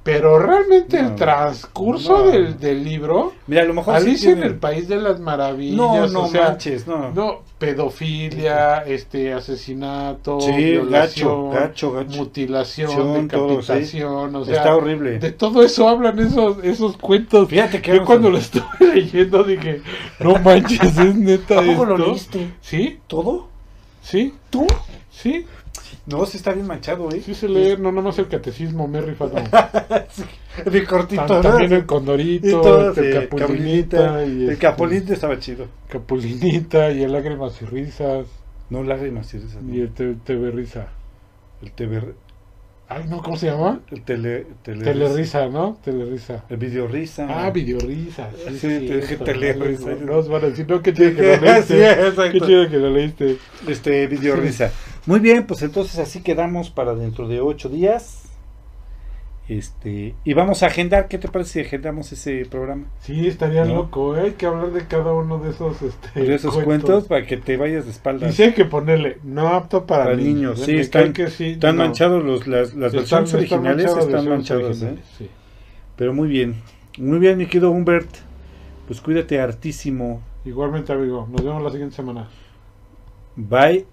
Pero realmente No, el transcurso no. del, del libro, Mira, a lo mejor sí Alicia en tiene- el País de las Maravillas, No, no o sea, manches, no. no, pedofilia, este asesinato, Sí, violación, gacho, gacho, gacho. mutilación, todo, sí. decapitación, o sea, Está horrible. de todo eso hablan esos esos cuentos. Fíjate que Yo cuando a- lo estuve leyendo dije, no manches, es neta ¿A poco lo esto?". leíste? ¿Sí? ¿Todo? ¿Sí? ¿Tú? ¿Sí? No, sí está bien manchado, ¿eh? Sí se lee, no nomás el catecismo, me rifa no. De cortito, ¿no? También el Y condorito, todo, este, sí, el capulinita, y El este, capulito estaba chido. capulinita y el lágrimas y risas No, lágrimas, sí, esas, no. y el te. El TV... Ay, no, ¿cómo se llama? El tele... tele Telerisa, ¿no? Telerisa. El video risa. Ah, videorisa. Sí, Sí, te dije telerisa. No, nos van a decir, no, qué chido que lo Sí, leíste. exacto. Qué chido que lo leíste. Este video risa. Muy bien, pues entonces así quedamos para dentro de ocho días. Este, y vamos a agendar, ¿qué te parece si agendamos ese programa? Sí, estaría ¿No? loco, ¿eh? Hay que hablar de cada uno de esos, este, De esos cuentos, para que te vayas de Y espaldas. sí hay que ponerle, no apto para, Para niños. niños, ¿eh? sí, están- que sí, Están no. manchados los, las, las Están- versiones originales, están manchadas, ¿eh? sí. Pero muy bien. Muy bien, mi querido Humbert. Pues cuídate hartísimo. Igualmente, amigo. Nos vemos la siguiente semana. Bye.